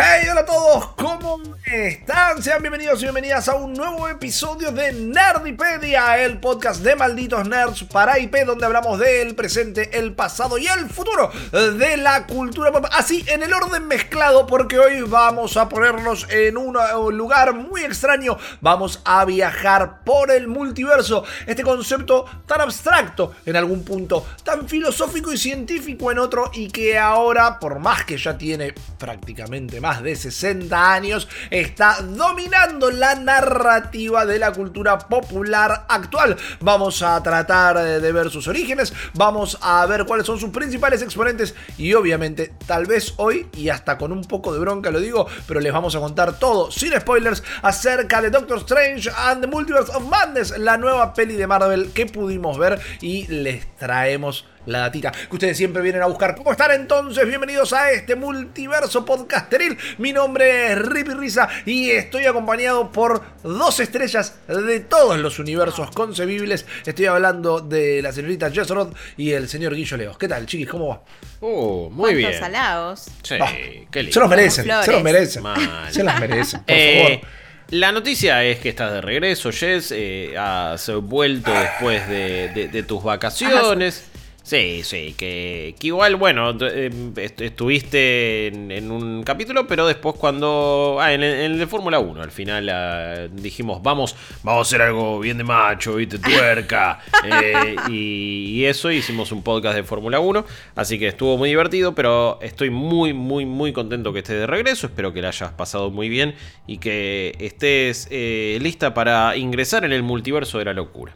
Hey, hola a todos, ¿cómo están? Sean bienvenidos y bienvenidas a un nuevo episodio de Nerdipedia, el podcast de malditos nerds para IP, donde hablamos del presente, el pasado y el futuro de la cultura pop. Así, en el orden mezclado, porque hoy vamos a ponernos en un lugar muy extraño. Vamos a viajar por el multiverso. Este concepto tan abstracto en algún punto, tan filosófico y científico en otro, y que ahora, por más que ya tiene prácticamente más más de 60 años, está dominando la narrativa de la cultura popular actual. Vamos a tratar de ver sus orígenes, vamos a ver cuáles son sus principales exponentes y obviamente tal vez hoy y hasta con un poco de bronca lo digo, pero les vamos a contar todo sin spoilers acerca de Doctor Strange and the Multiverse of Madness, la nueva peli de Marvel que pudimos ver y les traemos la datita que ustedes siempre vienen a buscar. ¿Cómo están entonces? Bienvenidos a este multiverso podcasteril. Mi nombre es Rippy Risa y estoy acompañado por dos estrellas de todos los universos concebibles. Estoy hablando de la señorita Jess Roth y el señor Guillo Leos. ¿Qué tal, chiquis? ¿Cómo va? Oh, muy bien. Sí, ah, qué lindo. Se los merecen, se los merecen. Se las merecen, por eh, favor. La noticia es que estás de regreso, Jess. Eh, has vuelto después de tus vacaciones. Sí, sí, que, igual, bueno, eh, estuviste en, un capítulo, pero después cuando... Ah, en, el de Fórmula 1, al final ah, dijimos, vamos, vamos a hacer algo bien de macho, viste, tuerca. Eh, y, eso, hicimos un podcast de Fórmula 1, así que estuvo muy divertido, pero estoy muy, muy, muy contento que estés de regreso, espero que la hayas pasado muy bien y que estés eh, lista para ingresar en el multiverso de la locura.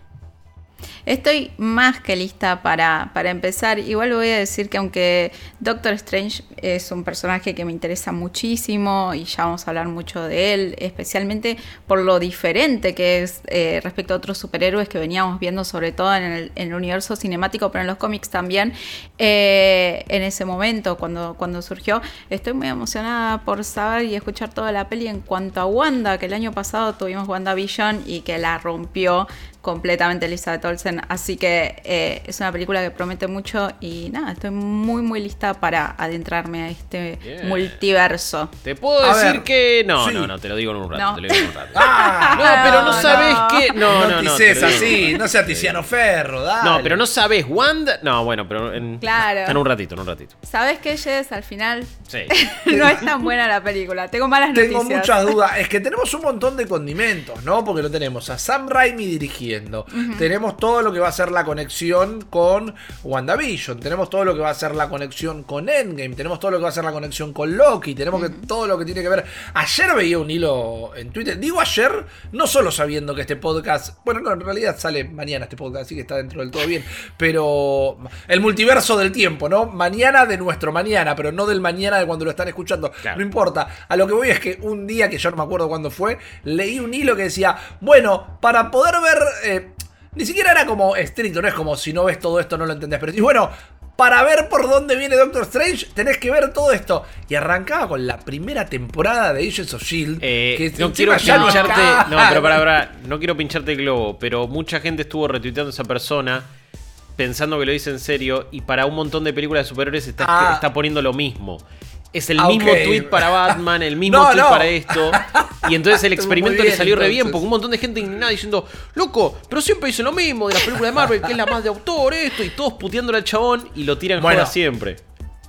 Estoy más que lista para, para, empezar. Igual voy a decir que aunque Doctor Strange es un personaje que me interesa muchísimo y ya vamos a hablar mucho de él, especialmente por lo diferente que es eh, respecto a otros superhéroes que veníamos viendo sobre todo en el, universo cinemático, pero en los cómics también, eh, en ese momento cuando, cuando surgió, estoy muy emocionada por saber y escuchar toda la peli en cuanto a Wanda, que el año pasado tuvimos WandaVision y que la rompió completamente Elizabeth Olsen. Así que eh, es una película que promete mucho y nada, estoy muy muy lista para adentrarme a este multiverso. Te puedo decir que no, no, no, te lo digo en un rato, no. te lo digo en un rato. ah, no, pero no, sabes que no, no, no, no, así, no sea Tiziano Ferro, dale. No, pero no sabes Wanda, no, bueno, pero en, claro. en un ratito, en un ratito. ¿Sabes qué, Jess? Al final sí. no es tan buena la película. Tengo malas noticias. Tengo muchas dudas. Es que tenemos un montón de condimentos, ¿no? Porque lo tenemos a Sam Raimi tenemos todo lo que va a ser la conexión con WandaVision. Tenemos todo lo que va a ser la conexión con Endgame. Tenemos todo lo que va a ser la conexión con Loki. Tenemos que, todo lo que tiene que ver. Ayer veía un hilo en Twitter. Digo ayer, no solo sabiendo que este podcast. Bueno, no, en realidad sale mañana este podcast, así que está dentro del todo bien. Pero el multiverso del tiempo, ¿no? Mañana de nuestro mañana, pero no del mañana de cuando lo están escuchando. No importa. A lo que voy es que un día, que yo no me acuerdo cuándo fue, leí un hilo que decía: Bueno, para poder ver eh, ni siquiera era como estricto, no es como si no ves todo esto no lo entendés. Pero y bueno, para ver por dónde viene Doctor Strange, tenés que ver todo esto. Y arrancaba con la primera temporada de Agents of Shield. Eh, no quiero pincharte. No, pero para, para, no quiero pincharte el globo. Pero mucha gente estuvo retuiteando a esa persona pensando que lo dice en serio. Y para un montón de películas de superhéroes está, ah. está poniendo lo mismo. Es el mismo tweet para Batman, el mismo tweet para esto. Y entonces el experimento le salió re bien, porque un montón de gente indignada diciendo, loco, pero siempre dicen lo mismo de la película de Marvel, que es la más de autor, esto, y todos puteándole al chabón y lo tiran bueno, siempre.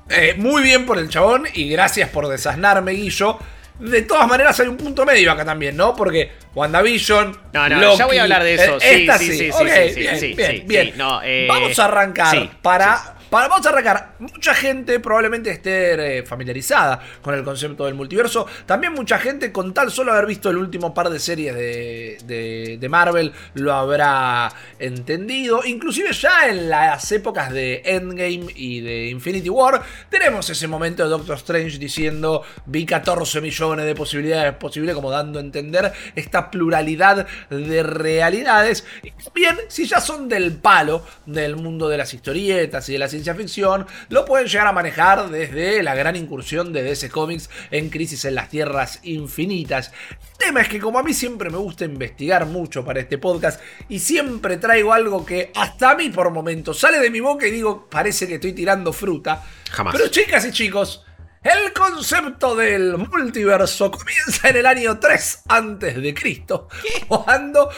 Eh, muy bien por el chabón y gracias por desasnarme, Guillo. De todas maneras hay un punto medio acá también, ¿no? Porque WandaVision. No, no, ya voy a hablar de eso. Eh, sí, sí, sí, sí, bien, bien, bien, Vamos a arrancar para vamos a arrancar. Mucha gente probablemente esté eh, familiarizada con el concepto del multiverso. También mucha gente con tal solo haber visto el último par de series de, Marvel lo habrá entendido. Inclusive ya en las épocas de Endgame y de Infinity War tenemos ese momento de Doctor Strange diciendo vi 14 millones de posibilidades posibles como dando a entender esta pluralidad de realidades. Bien, si ya son del palo del mundo de las historietas y de la ciencia ficción, lo pueden llegar a manejar desde la gran incursión de DC Comics en Crisis en las Tierras Infinitas. El tema es que como a mí siempre me gusta investigar mucho para este podcast y siempre traigo algo que hasta a mí por momentos sale de mi boca y digo, parece que estoy tirando fruta. Jamás. Pero chicas y chicos, el concepto del multiverso comienza en el año 3 antes de Cristo, cuando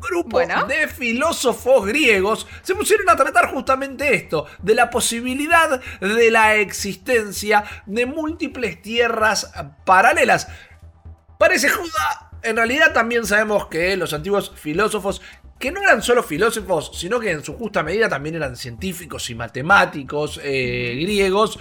grupo de filósofos griegos se pusieron a tratar justamente esto, de la posibilidad de la existencia de múltiples tierras paralelas. Parece juda, en realidad también sabemos que los antiguos filósofos que no eran solo filósofos, sino que en su justa medida también eran científicos y matemáticos eh, griegos,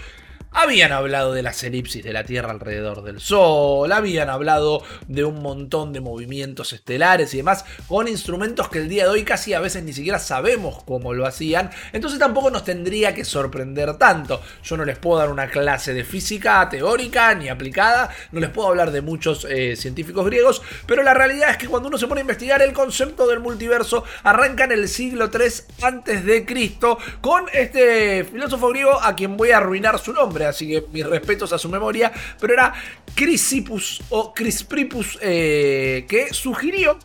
habían hablado de las elipsis de la Tierra alrededor del Sol, habían hablado de un montón de movimientos estelares y demás, con instrumentos que el día de hoy casi a veces ni siquiera sabemos cómo lo hacían, entonces tampoco nos tendría que sorprender tanto. Yo no les puedo dar una clase de física teórica ni aplicada, no les puedo hablar de muchos eh, científicos griegos, pero la realidad es que cuando uno se pone a investigar el concepto del multiverso, arranca en el siglo 3 antes de Cristo con este filósofo griego a quien voy a arruinar su nombre así que mis respetos a su memoria, pero era Crisipus o Crispripus eh, que sugirió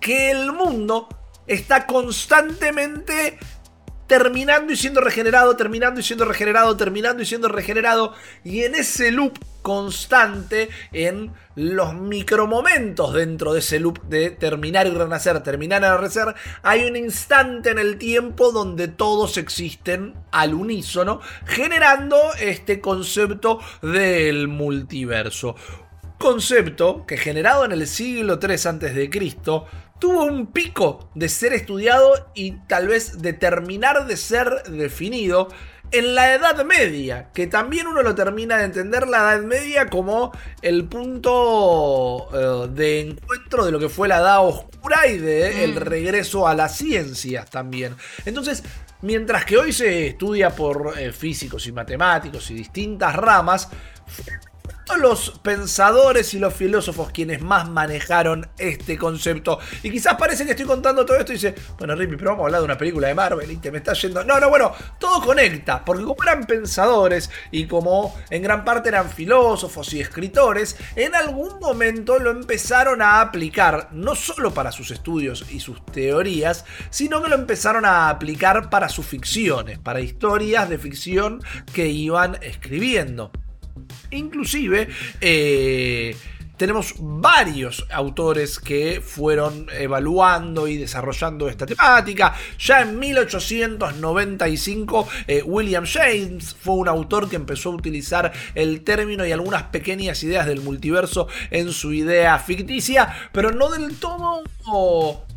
que el mundo está constantemente terminando y siendo regenerado, terminando y siendo regenerado, terminando y siendo regenerado, y en ese loop constante, en los micromomentos dentro de ese loop de terminar y renacer, terminar y renacer, hay un instante en el tiempo donde todos existen al unísono, generando este concepto del multiverso concepto que generado en el siglo III a.C. tuvo un pico de ser estudiado y tal vez de terminar de ser definido en la Edad Media, que también uno lo termina de entender la Edad Media como el punto eh, de encuentro de lo que fue la Edad Oscura y de el mm. regreso a las ciencias también. Entonces, mientras que hoy se estudia por eh, físicos y matemáticos y distintas ramas, los pensadores y los filósofos quienes más manejaron este concepto. Y quizás parece que estoy contando todo esto y dice, bueno, Rippy, pero vamos a hablar de una película de Marvel y te me está yendo. No, no, bueno, todo conecta, porque como eran pensadores y como en gran parte eran filósofos y escritores, en algún momento lo empezaron a aplicar, no solo para sus estudios y sus teorías, sino que lo empezaron a aplicar para sus ficciones, para historias de ficción que iban escribiendo. Inclusive, eh, tenemos varios autores que fueron evaluando y desarrollando esta temática. Ya en 1895, eh, William James fue un autor que empezó a utilizar el término y algunas pequeñas ideas del multiverso en su idea ficticia, pero no del todo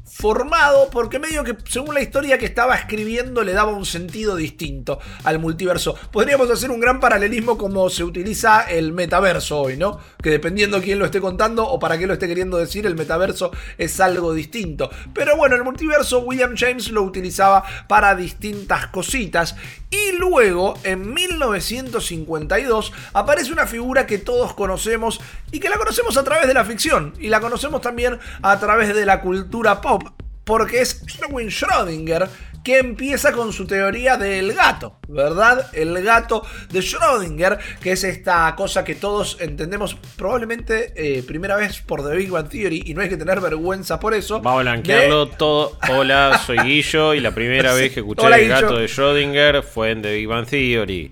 formado porque medio que según la historia que estaba escribiendo le daba un sentido distinto al multiverso. Podríamos hacer un gran paralelismo como se utiliza el metaverso hoy, ¿no? Que dependiendo quién lo esté contando o para qué lo esté queriendo decir, el metaverso es algo distinto. Pero bueno, el multiverso William James lo utilizaba para distintas cositas y luego en 1952 aparece una figura que todos conocemos y que la conocemos a través de la ficción y la conocemos también a través de la cultura pop porque es Erwin Schrödinger que empieza con su teoría del gato, ¿verdad? El gato de Schrödinger, que es esta cosa que todos entendemos probablemente eh, primera vez por The Big Bang Theory y no hay que tener vergüenza por eso. Vamos a blanquearlo todo. Hola, soy Guillo y la primera vez que escuché el gato de Schrödinger fue en The Big Bang Theory.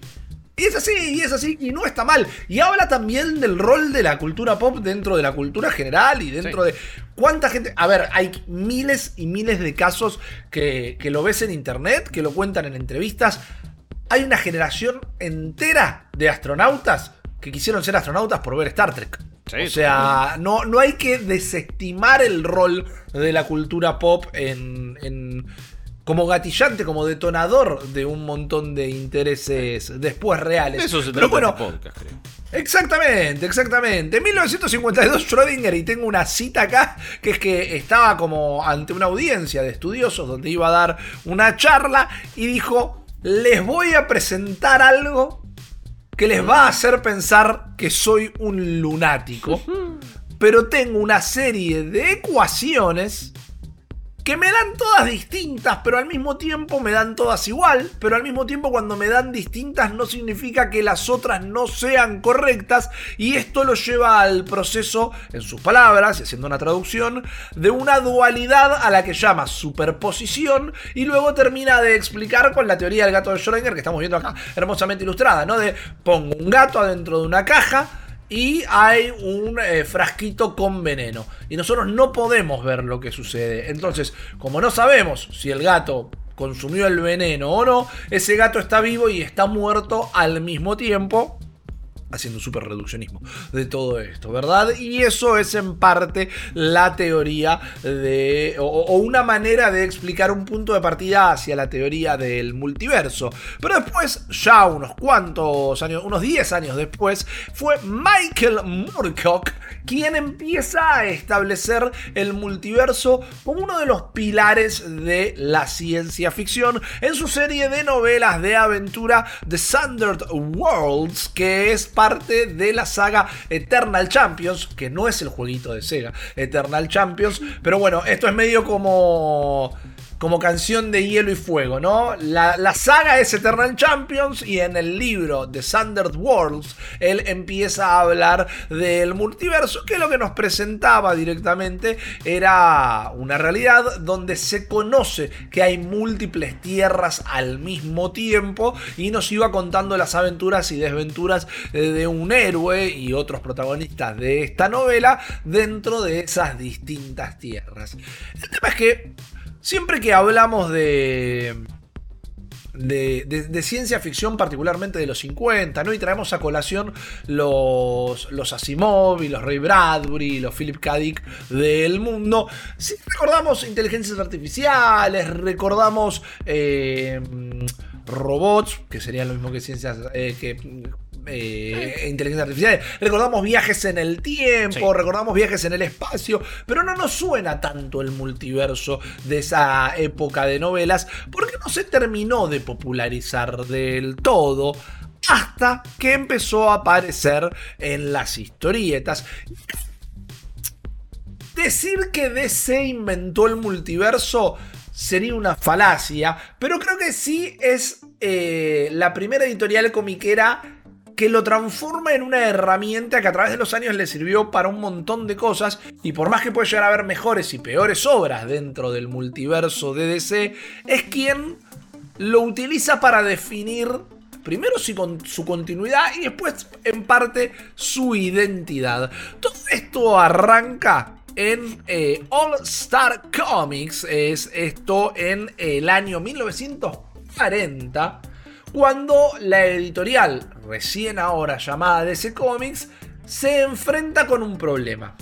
Y es así, y es así, y no está mal. Y habla también del rol de la cultura pop dentro de la cultura general y dentro de cuánta gente... A ver, hay miles y miles de casos que, lo ves en internet, que lo cuentan en entrevistas. Hay una generación entera de astronautas que quisieron ser astronautas por ver Star Trek. o sea, no, no hay que desestimar el rol de la cultura pop en, como gatillante, como detonador de un montón de intereses después reales. Eso se Pero trata bueno, este podcast, creo. Exactamente, exactamente. En 1952 Schrödinger, y tengo una cita acá, que es que estaba como ante una audiencia de estudiosos donde iba a dar una charla y dijo, les voy a presentar algo que les va a hacer pensar que soy un lunático, pero tengo una serie de ecuaciones que me dan todas distintas, pero al mismo tiempo me dan todas igual, pero al mismo tiempo cuando me dan distintas no significa que las otras no sean correctas y esto lo lleva al proceso, en sus palabras, y haciendo una traducción, de una dualidad a la que llama superposición y luego termina de explicar con la teoría del gato de Schrödinger que estamos viendo acá hermosamente ilustrada, ¿no? De pongo un gato adentro de una caja, y hay un eh, frasquito con veneno. Y nosotros no podemos ver lo que sucede. Entonces, como no sabemos si el gato consumió el veneno o no, ese gato está vivo y está muerto al mismo tiempo haciendo super reduccionismo de todo esto, ¿verdad? Y eso es en parte la teoría de, o, una manera de explicar un punto de partida hacia la teoría del multiverso. Pero después, ya unos cuantos años, unos 10 años después, fue Michael Moorcock quien empieza a establecer el multiverso como uno de los pilares de la ciencia ficción en su serie de novelas de aventura The Sundered Worlds, que es parte de la saga Eternal Champions, que no es el jueguito de Sega, Eternal Champions, pero bueno, esto es medio como como canción de hielo y fuego, ¿no? La, saga es Eternal Champions y en el libro The Sundered Worlds él empieza a hablar del multiverso, que lo que nos presentaba directamente era una realidad donde se conoce que hay múltiples tierras al mismo tiempo y nos iba contando las aventuras y desventuras de un héroe y otros protagonistas de esta novela dentro de esas distintas tierras. El tema es que Siempre que hablamos de, de, ciencia ficción, particularmente de los 50, ¿no? Y traemos a colación los, los Asimov y los Ray Bradbury y los Philip K. Dick del mundo. Recordamos inteligencias artificiales, recordamos eh, robots, que serían lo mismo que ciencias, eh, que eh, inteligencia artificial. Recordamos viajes en el tiempo, recordamos viajes en el espacio, pero no nos suena tanto el multiverso de esa época de novelas porque no se terminó de popularizar del todo hasta que empezó a aparecer en las historietas. Decir que DC inventó el multiverso sería una falacia, pero creo que sí es eh, la primera editorial comiquera que lo transforma en una herramienta que a través de los años le sirvió para un montón de cosas y por más que puede llegar a haber mejores y peores obras dentro del multiverso de es quien lo utiliza para definir primero su, continuidad y después en parte su identidad. Todo esto arranca en eh, All Star Comics, es esto en el año 1940 cuando la editorial, recién ahora llamada DC Comics, se enfrenta con un problema.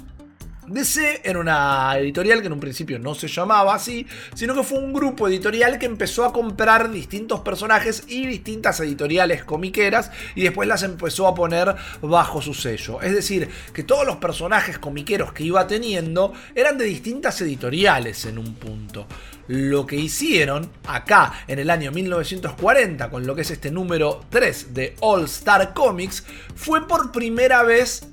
DC era una editorial que en un principio no se llamaba así, sino que fue un grupo editorial que empezó a comprar distintos personajes y distintas editoriales comiqueras y después las empezó a poner bajo su sello. Es decir, que todos los personajes comiqueros que iba teniendo eran de distintas editoriales en un punto. Lo que hicieron acá en el año 1940 con lo que es este número 3 de All Star Comics fue por primera vez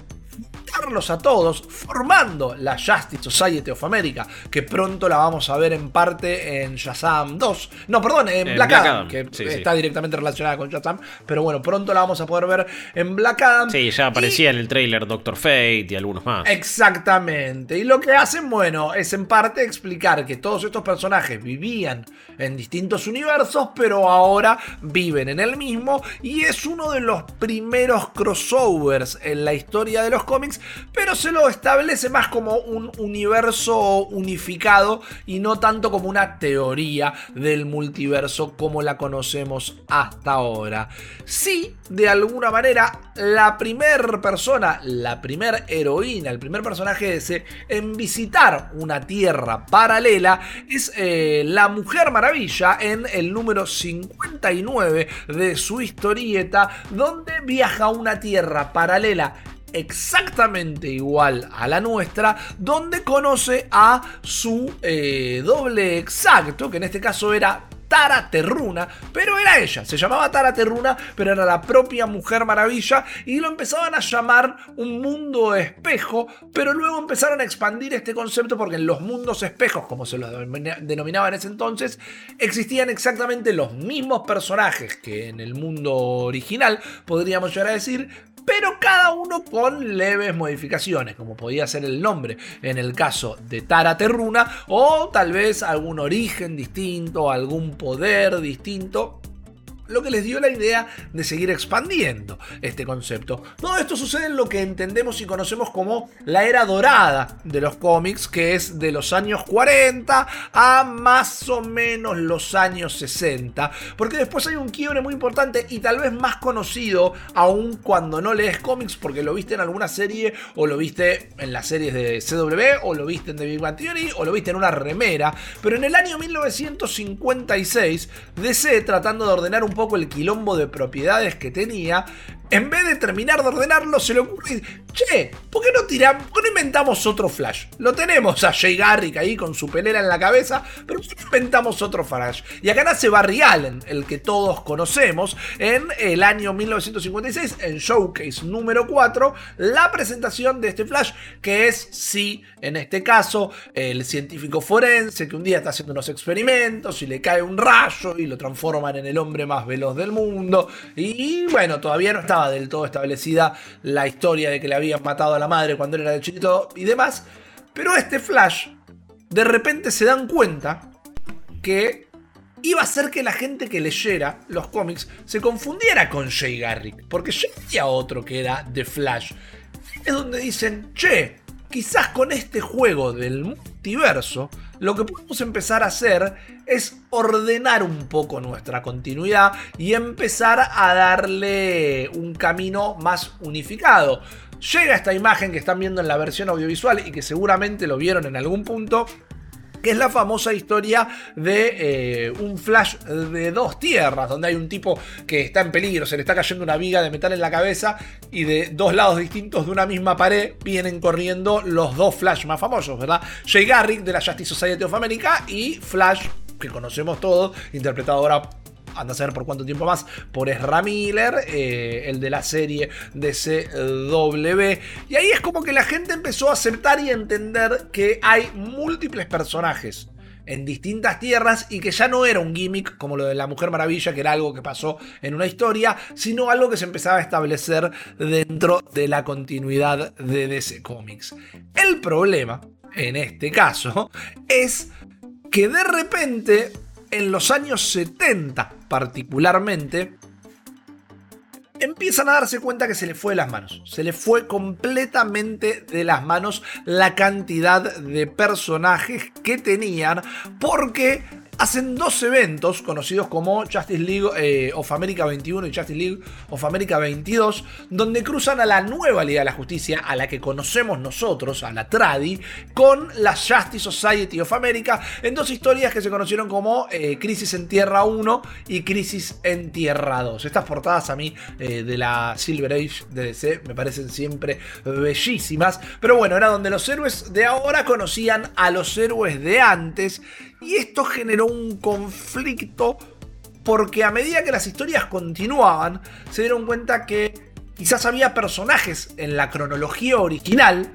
a todos, formando la Justice Society of America, que pronto la vamos a ver en parte en Shazam 2. No, perdón, en, Black, Adam, que está directamente relacionada con Shazam, pero bueno, pronto la vamos a poder ver en Black Adam. Sí, ya aparecía en el trailer Doctor Fate y algunos más. Exactamente. Y lo que hacen, bueno, es en parte explicar que todos estos personajes vivían en distintos universos, pero ahora viven en el mismo y es uno de los primeros crossovers en la historia de los cómics pero se lo establece más como un universo unificado y no tanto como una teoría del multiverso como la conocemos hasta ahora. Sí, de alguna manera, la primera persona, la primera heroína, el primer personaje ese en visitar una tierra paralela es eh, la Mujer Maravilla en el número 59 de su historieta, donde viaja a una tierra paralela exactamente igual a la nuestra, donde conoce a su eh, doble exacto, que en este caso era Tara Terruna, pero era ella, se llamaba Tara Terruna, pero era la propia Mujer Maravilla y lo empezaban a llamar un mundo espejo, pero luego empezaron a expandir este concepto porque en los mundos espejos, como se los denominaba en ese entonces, existían exactamente los mismos personajes que en el mundo original, podríamos llegar a decir, pero cada uno con leves modificaciones, como podía ser el nombre en el caso de Tara Terruna, o tal vez algún origen distinto, algún poder distinto lo que les dio la idea de seguir expandiendo este concepto. Todo esto sucede en lo que entendemos y conocemos como la era dorada de los cómics, que es de los años 40 a más o menos los años 60, porque después hay un quiebre muy importante y tal vez más conocido aún cuando no lees cómics porque lo viste en alguna serie o lo viste en las series de CW o lo viste en The Big Bang Theory o lo viste en una remera, pero en el año 1956 DC tratando de ordenar un poco el quilombo de propiedades que tenía, en vez de terminar de ordenarlo, se le ocurre, che, ¿por qué no tiramos, por qué no inventamos otro Flash? Lo tenemos a Jay Garrick ahí con su pelera en la cabeza, pero ¿por qué no inventamos otro Flash? Y acá nace Barry Allen, el que todos conocemos, en el año 1956, en Showcase número 4, la presentación de este Flash, que es, sí, en este caso, el científico forense que un día está haciendo unos experimentos y le cae un rayo y lo transforman en el hombre más veloz del mundo. Y bueno, todavía no está del todo establecida la historia de que le habían matado a la madre cuando él era de chiquito y demás. Pero este Flash, de repente se dan cuenta que iba a hacer que la gente que leyera los cómics se confundiera con Jay Garrick, porque ya había otro que era The Flash. Es donde dicen, che, quizás con este juego del multiverso, lo que podemos empezar a hacer es ordenar un poco nuestra continuidad y empezar a darle un camino más unificado. Llega esta imagen que están viendo en la versión audiovisual y que seguramente lo vieron en algún punto que es la famosa historia de eh, un flash de dos tierras, donde hay un tipo que está en peligro, se le está cayendo una viga de metal en la cabeza y de dos lados distintos de una misma pared vienen corriendo los dos flash más famosos, ¿verdad? Jay Garrick de la Justice Society of America y Flash, que conocemos todos, interpretado ahora anda a saber por cuánto tiempo más, por Ezra Miller, eh, el de la serie de CW. Y ahí es como que la gente empezó a aceptar y entender que hay múltiples personajes en distintas tierras y que ya no era un gimmick como lo de la Mujer Maravilla, que era algo que pasó en una historia, sino algo que se empezaba a establecer dentro de la continuidad de DC Comics. El problema, en este caso, es que de repente en los años 70 particularmente, empiezan a darse cuenta que se le fue de las manos. Se le fue completamente de las manos la cantidad de personajes que tenían porque hacen dos eventos conocidos como Justice League eh, of America 21 y Justice League of America 22, donde cruzan a la nueva Liga de la Justicia, a la que conocemos nosotros, a la Tradi, con la Justice Society of America, en dos historias que se conocieron como eh, Crisis en Tierra 1 y Crisis en Tierra 2. Estas portadas a mí eh, de la Silver Age de DC me parecen siempre bellísimas, pero bueno, era donde los héroes de ahora conocían a los héroes de antes y esto generó un conflicto porque a medida que las historias continuaban, se dieron cuenta que quizás había personajes en la cronología original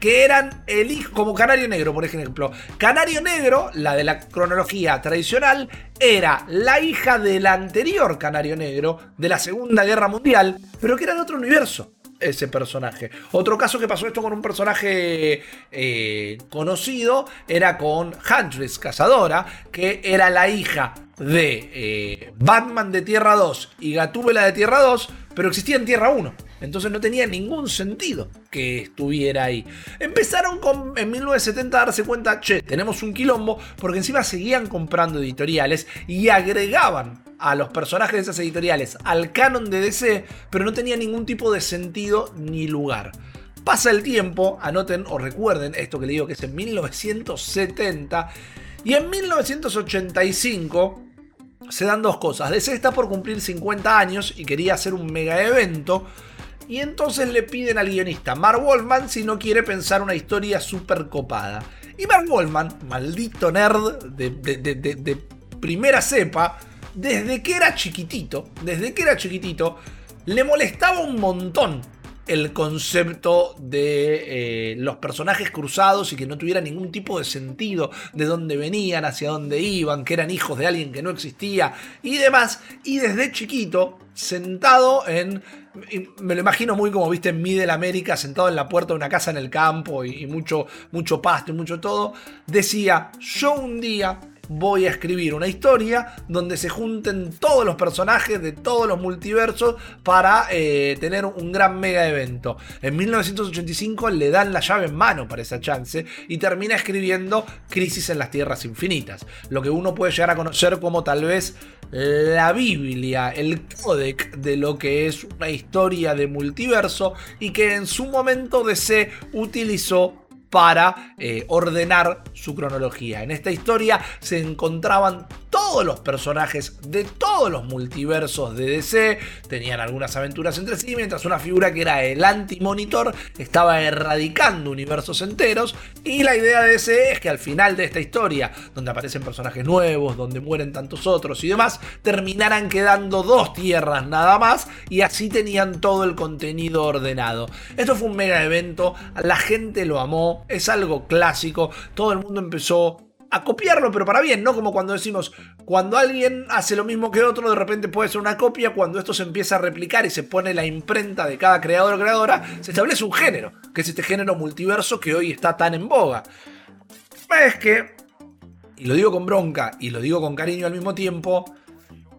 que eran el hijo, como Canario Negro, por ejemplo. Canario Negro, la de la cronología tradicional, era la hija del anterior Canario Negro de la Segunda Guerra Mundial, pero que era de otro universo ese personaje. Otro caso que pasó esto con un personaje eh, conocido era con Huntress, cazadora, que era la hija de eh, Batman de Tierra 2 y Gatúbela de Tierra 2, pero existía en Tierra 1. Entonces no tenía ningún sentido que estuviera ahí. Empezaron con, en 1970 a darse cuenta, che, tenemos un quilombo, porque encima seguían comprando editoriales y agregaban a los personajes de esas editoriales al canon de DC, pero no tenía ningún tipo de sentido ni lugar. Pasa el tiempo, anoten o recuerden esto que le digo que es en 1970, y en 1985 se dan dos cosas. DC está por cumplir 50 años y quería hacer un mega evento. Y entonces le piden al guionista Mark Wolfman si no quiere pensar una historia súper copada. Y Mark Wolfman, maldito nerd de, de primera cepa, desde que era chiquitito, desde que era chiquitito, le molestaba un montón el concepto de eh, los personajes cruzados y que no tuviera ningún tipo de sentido de dónde venían, hacia dónde iban, que eran hijos de alguien que no existía y demás. Y desde chiquito, sentado en... Me lo imagino muy como viste en Middle América, sentado en la puerta de una casa en el campo y, y mucho, mucho pasto y mucho todo, decía, yo un día voy a escribir una historia donde se junten todos los personajes de todos los multiversos para eh, tener un gran mega evento. En 1985 le dan la llave en mano para esa chance y termina escribiendo Crisis en las Tierras Infinitas, lo que uno puede llegar a conocer como tal vez la Biblia, el códec de lo que es una historia de multiverso y que en su momento DC utilizó para eh, ordenar su cronología. En esta historia se encontraban todos los personajes de todos los multiversos de DC, tenían algunas aventuras entre sí, mientras una figura que era el anti-monitor estaba erradicando universos enteros. Y la idea de DC es que al final de esta historia, donde aparecen personajes nuevos, donde mueren tantos otros y demás, terminaran quedando dos tierras nada más y así tenían todo el contenido ordenado. Esto fue un mega evento, la gente lo amó, es algo clásico, todo el mundo empezó a copiarlo, pero para bien, no como cuando decimos, cuando alguien hace lo mismo que otro, de repente puede ser una copia, cuando esto se empieza a replicar y se pone la imprenta de cada creador o creadora, se establece un género, que es este género multiverso que hoy está tan en boga. Es que, y lo digo con bronca y lo digo con cariño al mismo tiempo,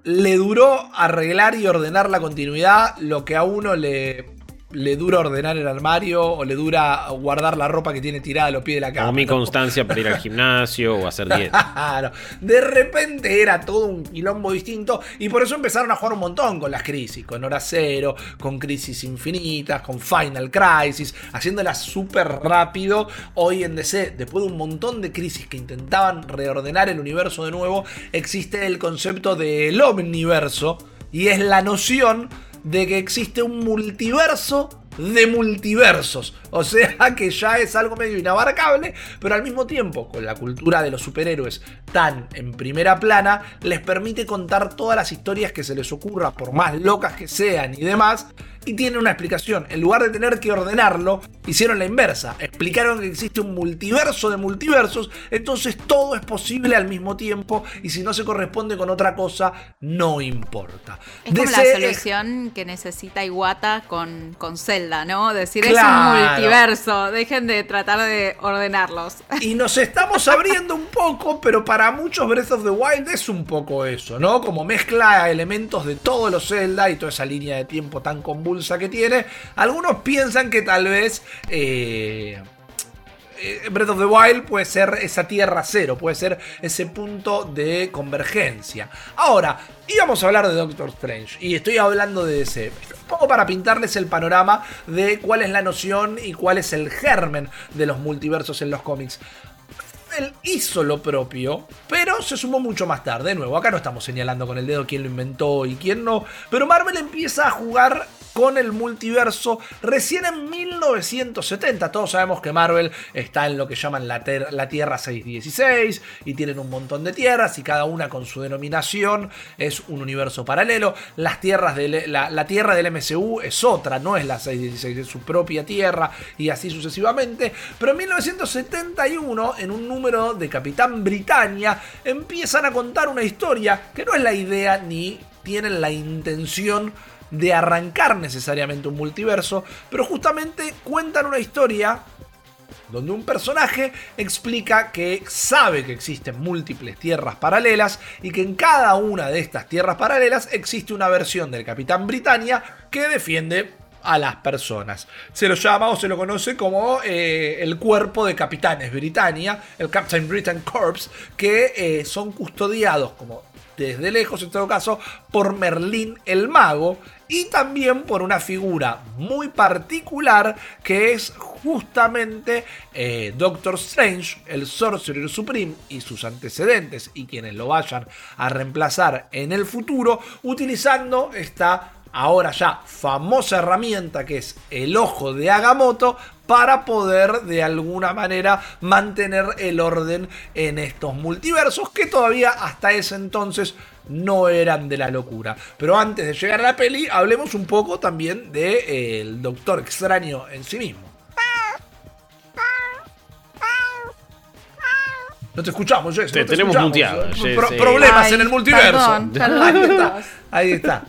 le duró arreglar y ordenar la continuidad lo que a uno le le dura ordenar el armario o le dura guardar la ropa que tiene tirada a los pies de la cama. O mi constancia para ir al gimnasio o hacer dieta. Claro. De repente era todo un quilombo distinto y por eso empezaron a jugar un montón con las crisis, con Hora Cero, con Crisis Infinitas, con Final Crisis, haciéndolas súper rápido. Hoy en DC, después de un montón de crisis que intentaban reordenar el universo de nuevo, existe el concepto del omniverso y es la noción de que existe un multiverso de multiversos. O sea que ya es algo medio inabarcable, pero al mismo tiempo, con la cultura de los superhéroes tan en primera plana, les permite contar todas las historias que se les ocurra, por más locas que sean y demás, y tiene una explicación. En lugar de tener que ordenarlo, hicieron la inversa. Explicaron que existe un multiverso de multiversos, entonces todo es posible al mismo tiempo y si no se corresponde con otra cosa, no importa. Es como la solución que necesita Iwata con, con Zelda, ¿no? Decir, es un multiverso, dejen de tratar de ordenarlos. Y nos estamos abriendo un poco, pero para muchos Breath of the Wild es un poco eso, ¿no? Como mezcla elementos de todos los Zelda y toda esa línea de tiempo tan convulsa que tiene. Algunos piensan que tal vez eh, Breath of the Wild puede ser esa tierra cero, puede ser ese punto de convergencia. Ahora, íbamos a hablar de Doctor Strange y estoy hablando de ese. Un poco para pintarles el panorama de cuál es la noción y cuál es el germen de los multiversos en los cómics él hizo lo propio, pero se sumó mucho más tarde. De nuevo, acá no estamos señalando con el dedo quién lo inventó y quién no, pero Marvel empieza a jugar con el multiverso recién en 1970. Todos sabemos que Marvel está en lo que llaman la, Tierra 616 y tienen un montón de tierras y cada una con su denominación es un universo paralelo. Las tierras de la, Tierra del MCU es otra, no es la 616, es su propia tierra y así sucesivamente. Pero en 1971, en un número de Capitán Britannia, empiezan a contar una historia que no es la idea ni tienen la intención de arrancar necesariamente un multiverso, pero justamente cuentan una historia donde un personaje explica que sabe que existen múltiples tierras paralelas y que en cada una de estas tierras paralelas existe una versión del Capitán Britannia que defiende a las personas. Se lo llama o se lo conoce como eh, el cuerpo de capitanes Britannia, el Captain Britain Corps, que eh, son custodiados como desde lejos en todo caso por Merlín el mago y también por una figura muy particular que es justamente eh, Doctor Strange, el Sorcerer Supreme y sus antecedentes y quienes lo vayan a reemplazar en el futuro utilizando esta ahora ya famosa herramienta que es el ojo de Agamotto para poder de alguna manera mantener el orden en estos multiversos que todavía hasta ese entonces no eran de la locura. Pero antes de llegar a la peli, hablemos un poco también del de, eh, Doctor Extraño en sí mismo. No te escuchamos, Jess. Te, tenemos muteado. problemas en el multiverso. Ahí está.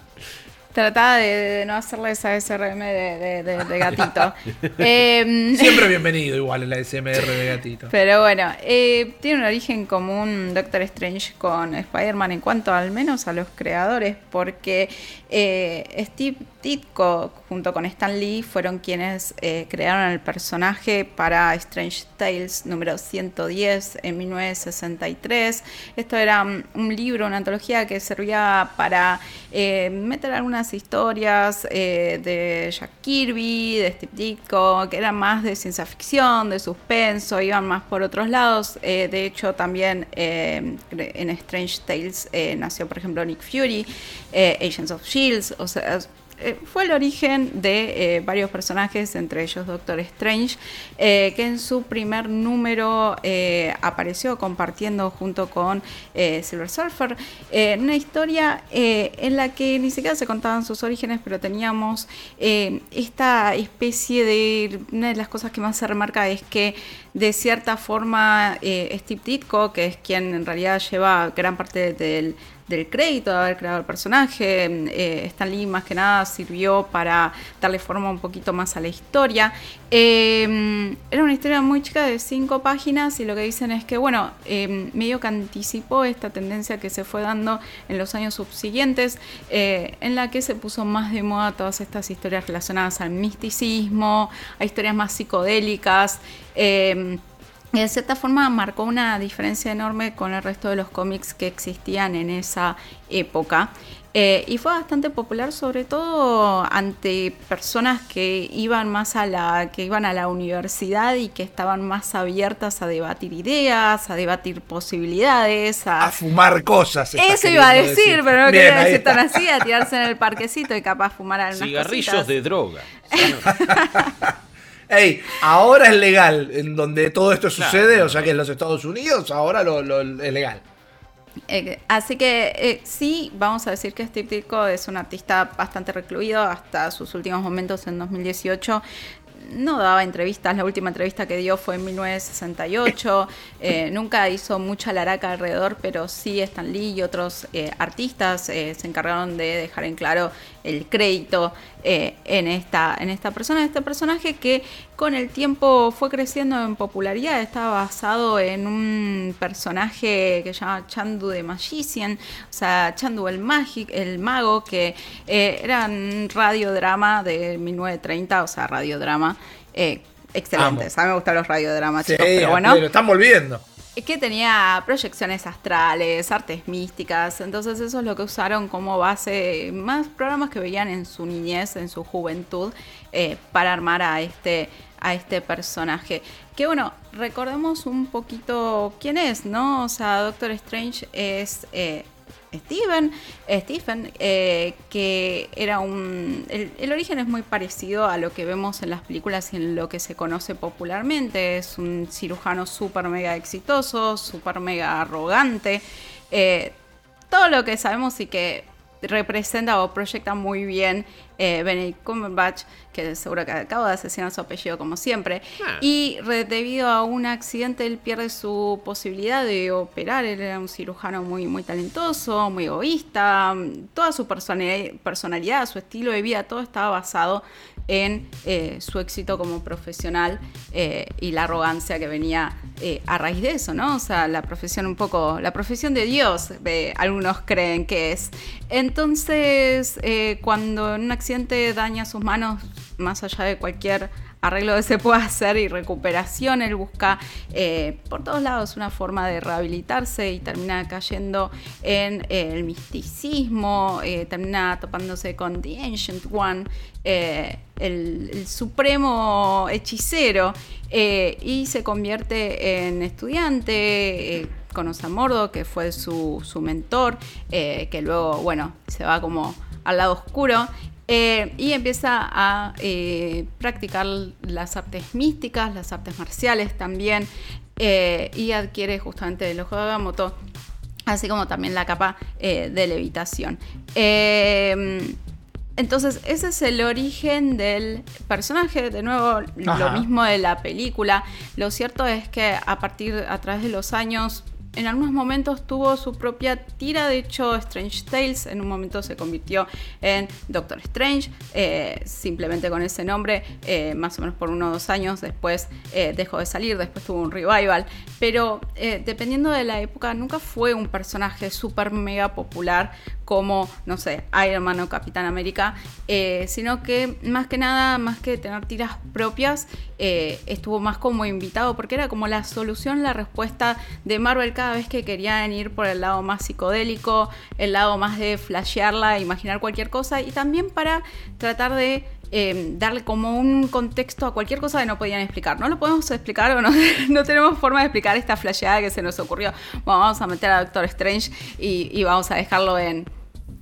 Trataba de, no hacerles esa SRM de, gatito. Em, Siempre bienvenido igual en la SMR de gatito. Pero bueno, eh, tiene un origen común Doctor Strange con Spider-Man en cuanto al menos a los creadores, porque eh, Steve Ditko junto con Stan Lee fueron quienes eh, crearon el personaje para Strange Tales número 110 en 1963. Esto era un libro, una antología que servía para meter algunas historias eh, de Jack Kirby, de Steve Ditko, que eran más de ciencia ficción, de suspenso, iban más por otros lados. Eh, de hecho, también eh, en Strange Tales nació, por ejemplo, Nick Fury, Agents of O sea, eh, fue el origen de eh, varios personajes, entre ellos Doctor Strange, eh, que en su primer número apareció compartiendo junto con Silver Surfer. Una historia en la que ni siquiera se contaban sus orígenes, pero teníamos esta especie de... Una de las cosas que más se remarca es que de cierta forma Steve Ditko, que es quien en realidad lleva gran parte del del crédito de haber creado el personaje. Eh, Stan Lee más que nada sirvió para darle forma un poquito más a la historia. Eh, era una historia muy chica de cinco páginas y lo que dicen es que, bueno, eh, medio que anticipó esta tendencia que se fue dando en los años subsiguientes, en la que se puso más de moda todas estas historias relacionadas al misticismo, a historias más psicodélicas. Y de cierta forma marcó una diferencia enorme con el resto de los cómics que existían en esa época. Eh, y fue bastante popular sobre todo ante personas que iban más a la que iban a la universidad y que estaban más abiertas a debatir ideas, a debatir posibilidades, a, fumar cosas. Eso iba a decir, pero no quería decir tan así, a tirarse en el parquecito y capaz fumar algunas Cigarrillos de droga. Ey, ahora es legal en donde todo esto sucede, o sea que en los Estados Unidos ahora lo, es legal. Eh, así que eh, sí, vamos a decir que Steve Ditko es un artista bastante recluido hasta sus últimos momentos en 2018 no daba entrevistas, la última entrevista que dio fue en 1968, eh, nunca hizo mucha laraca alrededor, pero sí Stan Lee y otros eh, artistas eh, se encargaron de dejar en claro el crédito en, esta, en esta persona, este personaje que con el tiempo fue creciendo en popularidad, estaba basado en un personaje que se llama Chandu de Magician, o sea, Chandu el, Magic, el mago, que era un radiodrama de 1930, o sea, radiodrama eh, excelentes. A mí me gustan los radiodramas, chicos, pero bueno. están volviendo. Que tenía proyecciones astrales, artes místicas, entonces eso es lo que usaron como base, más programas que veían en su niñez, en su juventud, eh, para armar a este, a este personaje. Que bueno, recordemos un poquito quién es, ¿no? O sea, Doctor Strange es eh, Steven, Stephen, eh, que era un... El, origen es muy parecido a lo que vemos en las películas y en lo que se conoce popularmente. Es un cirujano súper mega exitoso, súper mega arrogante. Eh, todo lo que sabemos y que representa o proyecta muy bien eh, Benedict Cumberbatch, que seguro que acaba de asesinar su apellido como siempre. Ah. Y debido a un accidente él pierde su posibilidad de operar. Él era un cirujano muy, muy talentoso, muy egoísta. Toda su personalidad, su estilo de vida, todo estaba basado en eh, su éxito como profesional eh, y la arrogancia que venía eh, a raíz de eso, ¿no? O sea, la profesión un poco, la profesión de Dios, algunos creen que es. Entonces, cuando un accidente daña sus manos, más allá de cualquier arreglo que se pueda hacer y recuperación. Él busca eh, por todos lados una forma de rehabilitarse y termina cayendo en eh, el misticismo, eh, termina topándose con The Ancient One, el, supremo hechicero, y se convierte en estudiante. a Mordo, que fue su, su mentor, que luego, bueno, se va como al lado oscuro eh, y empieza a eh, practicar las artes místicas, las artes marciales también, eh, y adquiere justamente el ojo de Agamotto, así como también la capa de levitación. entonces, ese es el origen del personaje, de nuevo, lo mismo de la película. Lo cierto es que a partir, a través de los años, en algunos momentos tuvo su propia tira, de hecho Strange Tales en un momento se convirtió en Doctor Strange, eh, simplemente con ese nombre, eh, más o menos por uno o dos años después eh, dejó de salir, después tuvo un revival, pero dependiendo de la época nunca fue un personaje súper mega popular como, no sé, Iron Man o Capitán América, sino que más que nada, más que tener tiras propias, estuvo más como invitado porque era como la solución, la respuesta de Marvel. Cada vez que querían ir por el lado más psicodélico, el lado más de flashearla, imaginar cualquier cosa y también para tratar de eh, darle como un contexto a cualquier cosa que no podían explicar. No lo podemos explicar o no, no tenemos forma de explicar esta flasheada que se nos ocurrió. Bueno, vamos a meter a Doctor Strange y vamos a dejarlo en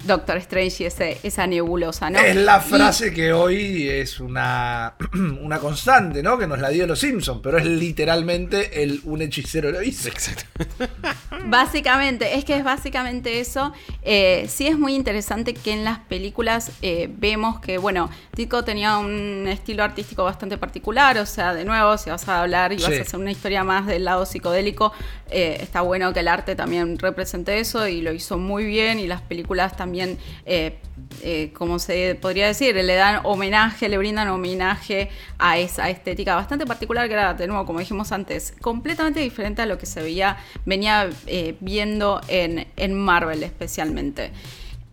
Doctor Strange y ese, esa nebulosa, ¿no? Es la frase que hoy es una, una constante, ¿no? Que nos la dio los Simpsons, pero es literalmente el un hechicero lo hizo. Exacto. Básicamente, es que es básicamente eso. Eh, sí es muy interesante que en las películas eh, vemos que, bueno, Tico tenía un estilo artístico bastante particular, o sea, de nuevo, si vas a hablar y vas a hacer una historia más del lado psicodélico, eh, está bueno que el arte también represente eso y lo hizo muy bien y las películas también, eh, eh, como se podría decir, le dan homenaje, le brindan homenaje a esa estética bastante particular que era, de nuevo, como dijimos antes, completamente diferente a lo que se veía, venía viendo en, en, Marvel especialmente.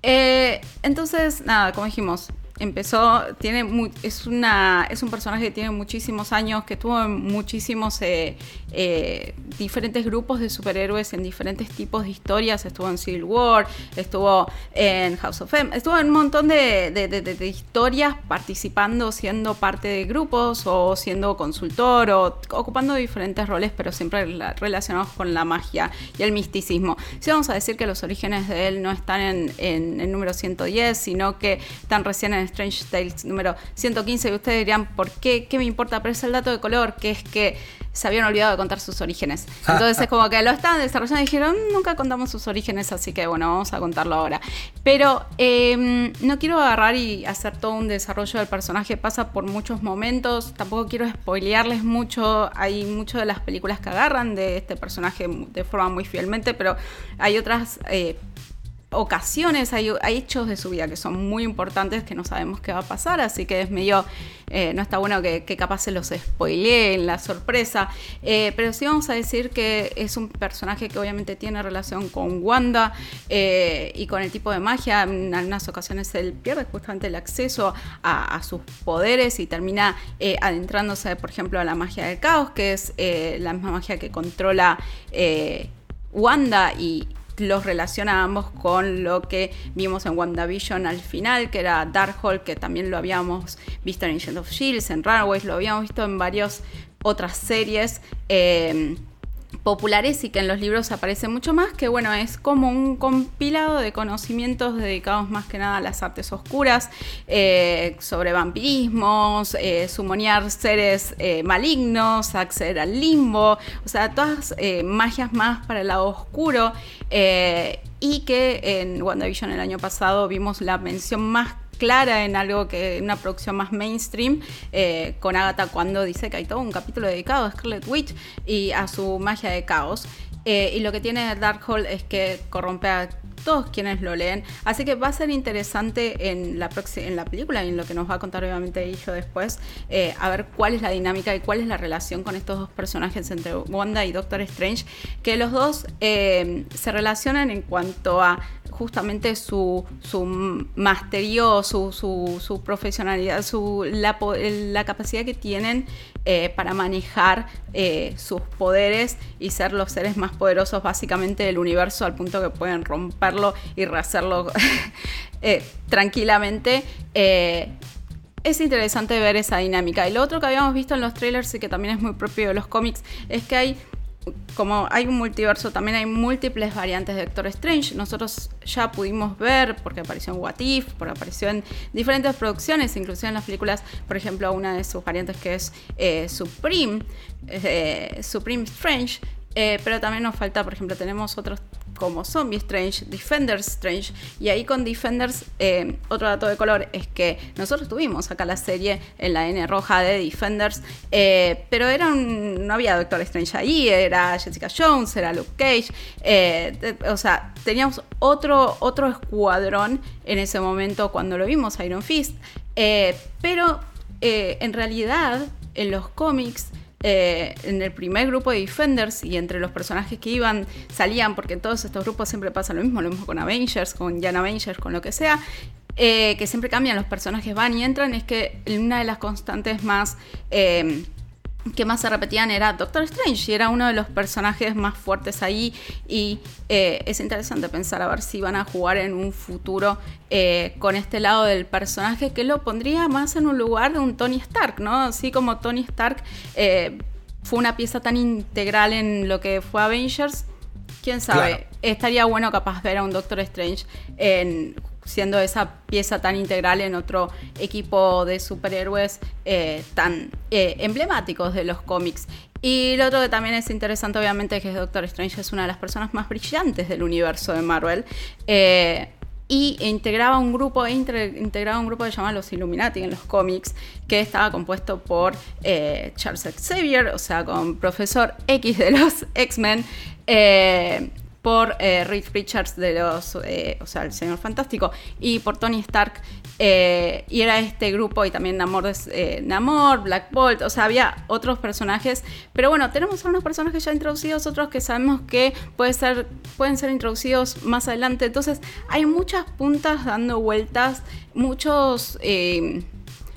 entonces, nada, como dijimos, empezó, tiene es, una, es un personaje que tiene muchísimos años, que tuvo muchísimos eh, eh, diferentes grupos de superhéroes en diferentes tipos de historias. Estuvo en Civil War, estuvo en House of M, estuvo en un montón de, historias participando, siendo parte de grupos o siendo consultor o ocupando diferentes roles, pero siempre relacionados con la magia y el misticismo. Si vamos a decir que los orígenes de él no están en, en el número 110, sino que están recién en Strange Tales número 115 y ustedes dirían, ¿por qué? ¿Qué me importa? Pero es el dato de color, que es que se habían olvidado de contar sus orígenes. Entonces es como que lo estaban desarrollando y dijeron, mm, nunca contamos sus orígenes, así que bueno, vamos a contarlo ahora. Pero em, no quiero agarrar y hacer todo un desarrollo del personaje, pasa por muchos momentos, tampoco quiero spoilearles mucho, hay muchas de las películas que agarran de este personaje de forma muy fielmente, pero hay otras... Eh, ocasiones, hay, hechos de su vida que son muy importantes que no sabemos qué va a pasar, así que es medio, eh, no está bueno que, capaz se los en la sorpresa, eh, pero sí vamos a decir que es un personaje que obviamente tiene relación con Wanda eh, y con el tipo de magia, en algunas ocasiones él pierde justamente el acceso a, sus poderes y termina adentrándose, por ejemplo, a la magia del caos, que es la misma magia que controla Wanda y, los relaciona ambos con lo que vimos en WandaVision al final, que era Darkhold, que también lo habíamos visto en Agent of Shields, en Runaways, lo habíamos visto en varias otras series. Eh, populares y que en los libros aparece mucho más, que bueno, es como un compilado de conocimientos dedicados más que nada a las artes oscuras, eh, sobre vampirismos, eh, seres eh, malignos, acceder al limbo, o sea, todas magias más para el lado oscuro, y que en WandaVision el año pasado vimos la mención más clara en algo que una producción más mainstream eh, con Agatha cuando dice que hay todo un capítulo dedicado a Scarlet Witch y a su magia de caos. Eh, y lo que tiene Darkhold es que corrompe a todos quienes lo leen. Así que va a ser interesante en la, en la película y en lo que nos va a contar obviamente yo después, eh, a ver cuál es la dinámica y cuál es la relación con estos dos personajes entre Wanda y Doctor Strange, que los dos se relacionan en cuanto a justamente su, su masterío, su, su, profesionalidad, su, la, la, capacidad que tienen eh, para manejar sus poderes y ser los seres más poderosos básicamente del universo al punto que pueden romper y rehacerlo eh, tranquilamente. Eh, es interesante ver esa dinámica. Y lo otro que habíamos visto en los trailers y que también es muy propio de los cómics es que hay como hay un multiverso, también hay múltiples variantes de Doctor Strange. Nosotros ya pudimos ver, porque apareció en What If, porque apareció en diferentes producciones, inclusive en las películas, por ejemplo, una de sus variantes que es eh, Supreme, Supreme Strange. pero también nos falta, por ejemplo, tenemos otros como Zombie Strange, Defenders Strange. Y ahí con Defenders, eh, otro dato de color es que nosotros tuvimos acá la serie en la N roja de Defenders, eh, pero era no había Doctor Strange ahí, era Jessica Jones, era Luke Cage. Eh, o sea, teníamos otro, otro escuadrón en ese momento cuando lo vimos, Iron Fist. pero en realidad, en los cómics, eh, en el primer grupo de Defenders y entre los personajes que iban, salían, porque en todos estos grupos siempre pasa lo mismo, lo mismo con Avengers, con Young Avengers, con lo que sea, eh, que siempre cambian, los personajes van y entran, es que una de las constantes más... Eh, que más se repetían era Doctor Strange y era uno de los personajes más fuertes ahí y eh, es interesante pensar a ver si van a jugar en un futuro eh, con este lado del personaje que lo pondría más en un lugar de un Tony Stark, ¿no? Así como Tony Stark eh, fue una pieza tan integral en lo que fue Avengers, quién sabe, estaría bueno capaz ver a un Doctor Strange en siendo esa pieza tan integral en otro equipo de superhéroes eh, tan eh, emblemáticos de los cómics. Y lo otro que también es interesante, obviamente, es que Doctor Strange es una de las personas más brillantes del universo de Marvel. Eh, y integraba un grupo, integraba un grupo que se llama los Illuminati en los cómics, que estaba compuesto por Charles Xavier, o sea, con Profesor X de los X-Men, por eh, Reed Richards de los, eh, o sea, el Señor Fantástico, y por Tony Stark. Eh, y era este grupo, y también Namor, eh, Namor, Black Bolt, o sea, había otros personajes. Pero bueno, tenemos algunos personajes ya introducidos, otros que sabemos que puede ser, pueden ser introducidos más adelante. Entonces, hay muchas puntas dando vueltas, muchos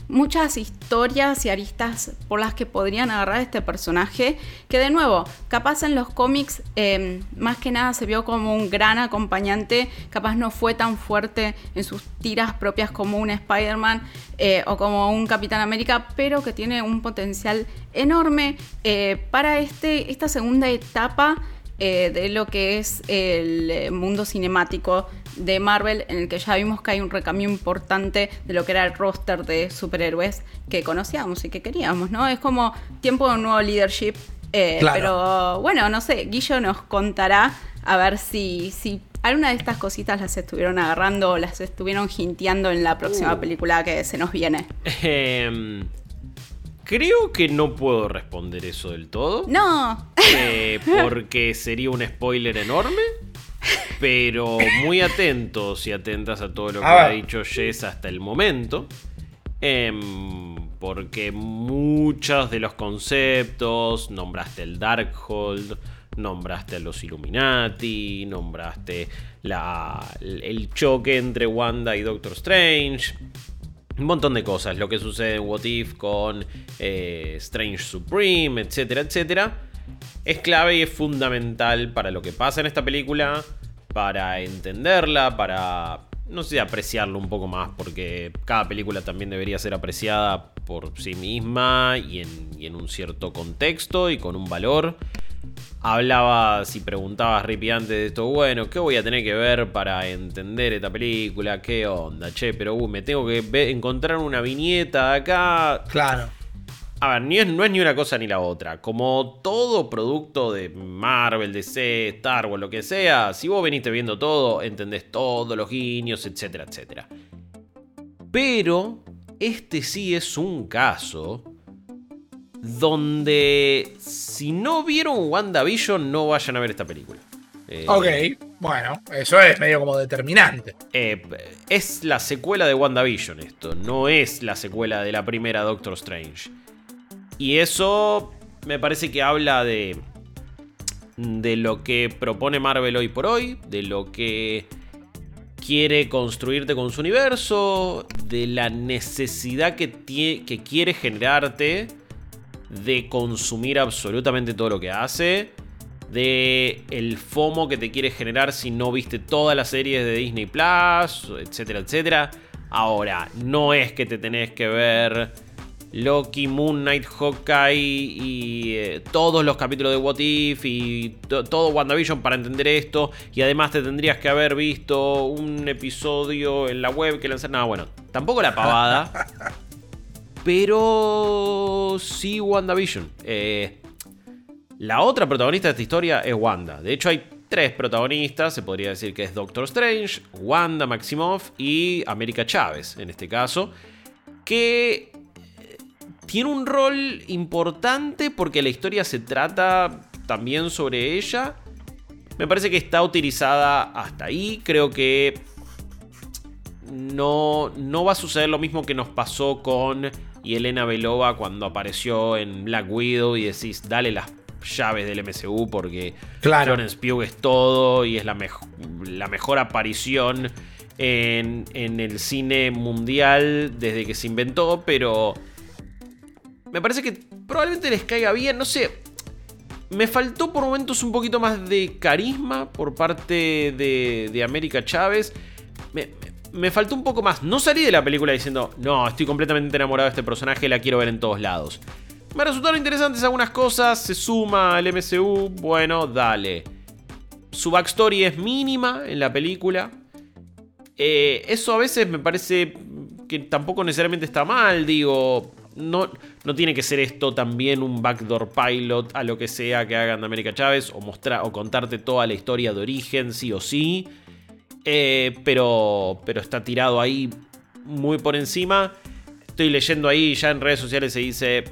muchas historias y aristas por las que podrían agarrar este personaje, que de nuevo, capaz en los cómics em, más que nada se vio como un gran acompañante, capaz no fue tan fuerte en sus tiras propias como un Spider-Man eh, o como un Capitán América, pero que tiene un potencial enorme eh, para este, esta segunda etapa eh, de lo que es el mundo cinemático de Marvel, en el que ya vimos que hay un recambio importante de lo que era el roster de superhéroes que conocíamos y que queríamos, ¿no? Es como tiempo de un nuevo leadership. Eh, pero bueno, no sé, Guillo nos contará a ver si, si alguna de estas cositas las estuvieron agarrando o las estuvieron jinteando en la próxima uh. película que se nos viene. Em, creo que no puedo responder eso del todo. No. Eh, porque sería un spoiler enorme. Pero muy atentos y atentas a todo lo que ha dicho Jess hasta el momento. Em, porque muchos de los conceptos, nombraste el Darkhold, nombraste a los Illuminati, nombraste la, el choque entre Wanda y Doctor Strange. Un montón de cosas, lo que sucede en What If con eh, Strange Supreme, etcétera, etcétera es clave y es fundamental para lo que pasa en esta película, para entenderla, para, no sé, apreciarlo un poco más, porque cada película también debería ser apreciada por sí misma y en, un cierto contexto y con un valor. Hablaba, si preguntabas Rippy antes de esto, bueno, ¿qué voy a tener que ver para entender esta película? ¿Qué onda? Che, pero me tengo que encontrar una viñeta acá. Claro. A ver, ni es, no es ni una cosa ni la otra. Como todo producto de Marvel, DC, Star Wars, lo que sea, si vos veniste viendo todo, entendés todos los guiños, etcétera, etcétera. Pero este sí es un caso donde si no vieron WandaVision no vayan a ver esta película. Eh, ok, bueno, eso es medio como determinante. Eh, es la secuela de WandaVision esto, no es la secuela de la primera Doctor Strange. Y eso me parece que habla de, de lo que propone Marvel hoy por hoy, de lo que quiere construirte con su universo, de la necesidad que, que quiere generarte de consumir absolutamente todo lo que hace, de el FOMO que te quiere generar si no viste todas las series de Disney Plus, etcétera, etcétera. Ahora, no es que te tenés que ver Loki, Moon Knight, Hawkeye y eh, todos los capítulos de What If y todo WandaVision para entender esto. Y además te tendrías que haber visto un episodio en la web que lanzar. Nada, bueno, tampoco la pavada. pero sí WandaVision. Eh, la otra protagonista de esta historia es Wanda. De hecho, hay tres protagonistas. Se podría decir que es Doctor Strange, Wanda Maximoff y América Chávez, en este caso. Que tiene un rol importante porque la historia se trata también sobre ella. Me parece que está utilizada hasta ahí. Creo que no, no va a suceder lo mismo que nos pasó con Elena Belova cuando apareció en Black Widow y decís, dale las llaves del MCU porque claro. Florence Pugh es todo y es la, la mejor aparición en, en el cine mundial desde que se inventó, pero me parece que probablemente les caiga bien, no sé. Me faltó por momentos un poquito más de carisma por parte de, América Chávez. Me, faltó un poco más. No salí de la película diciendo, no, estoy completamente enamorado de este personaje, la quiero ver en todos lados. Me resultaron interesantes algunas cosas, se suma al MCU, bueno, dale. Su backstory es mínima en la película. Eh, eso a veces me parece que tampoco necesariamente está mal, digo no, no tiene que ser esto también un backdoor pilot a lo que sea que hagan de América Chávez o, mostrar, o contarte toda la historia de origen, sí o sí. Eh, pero, pero está tirado ahí muy por encima. Estoy leyendo ahí, ya en redes sociales se dice.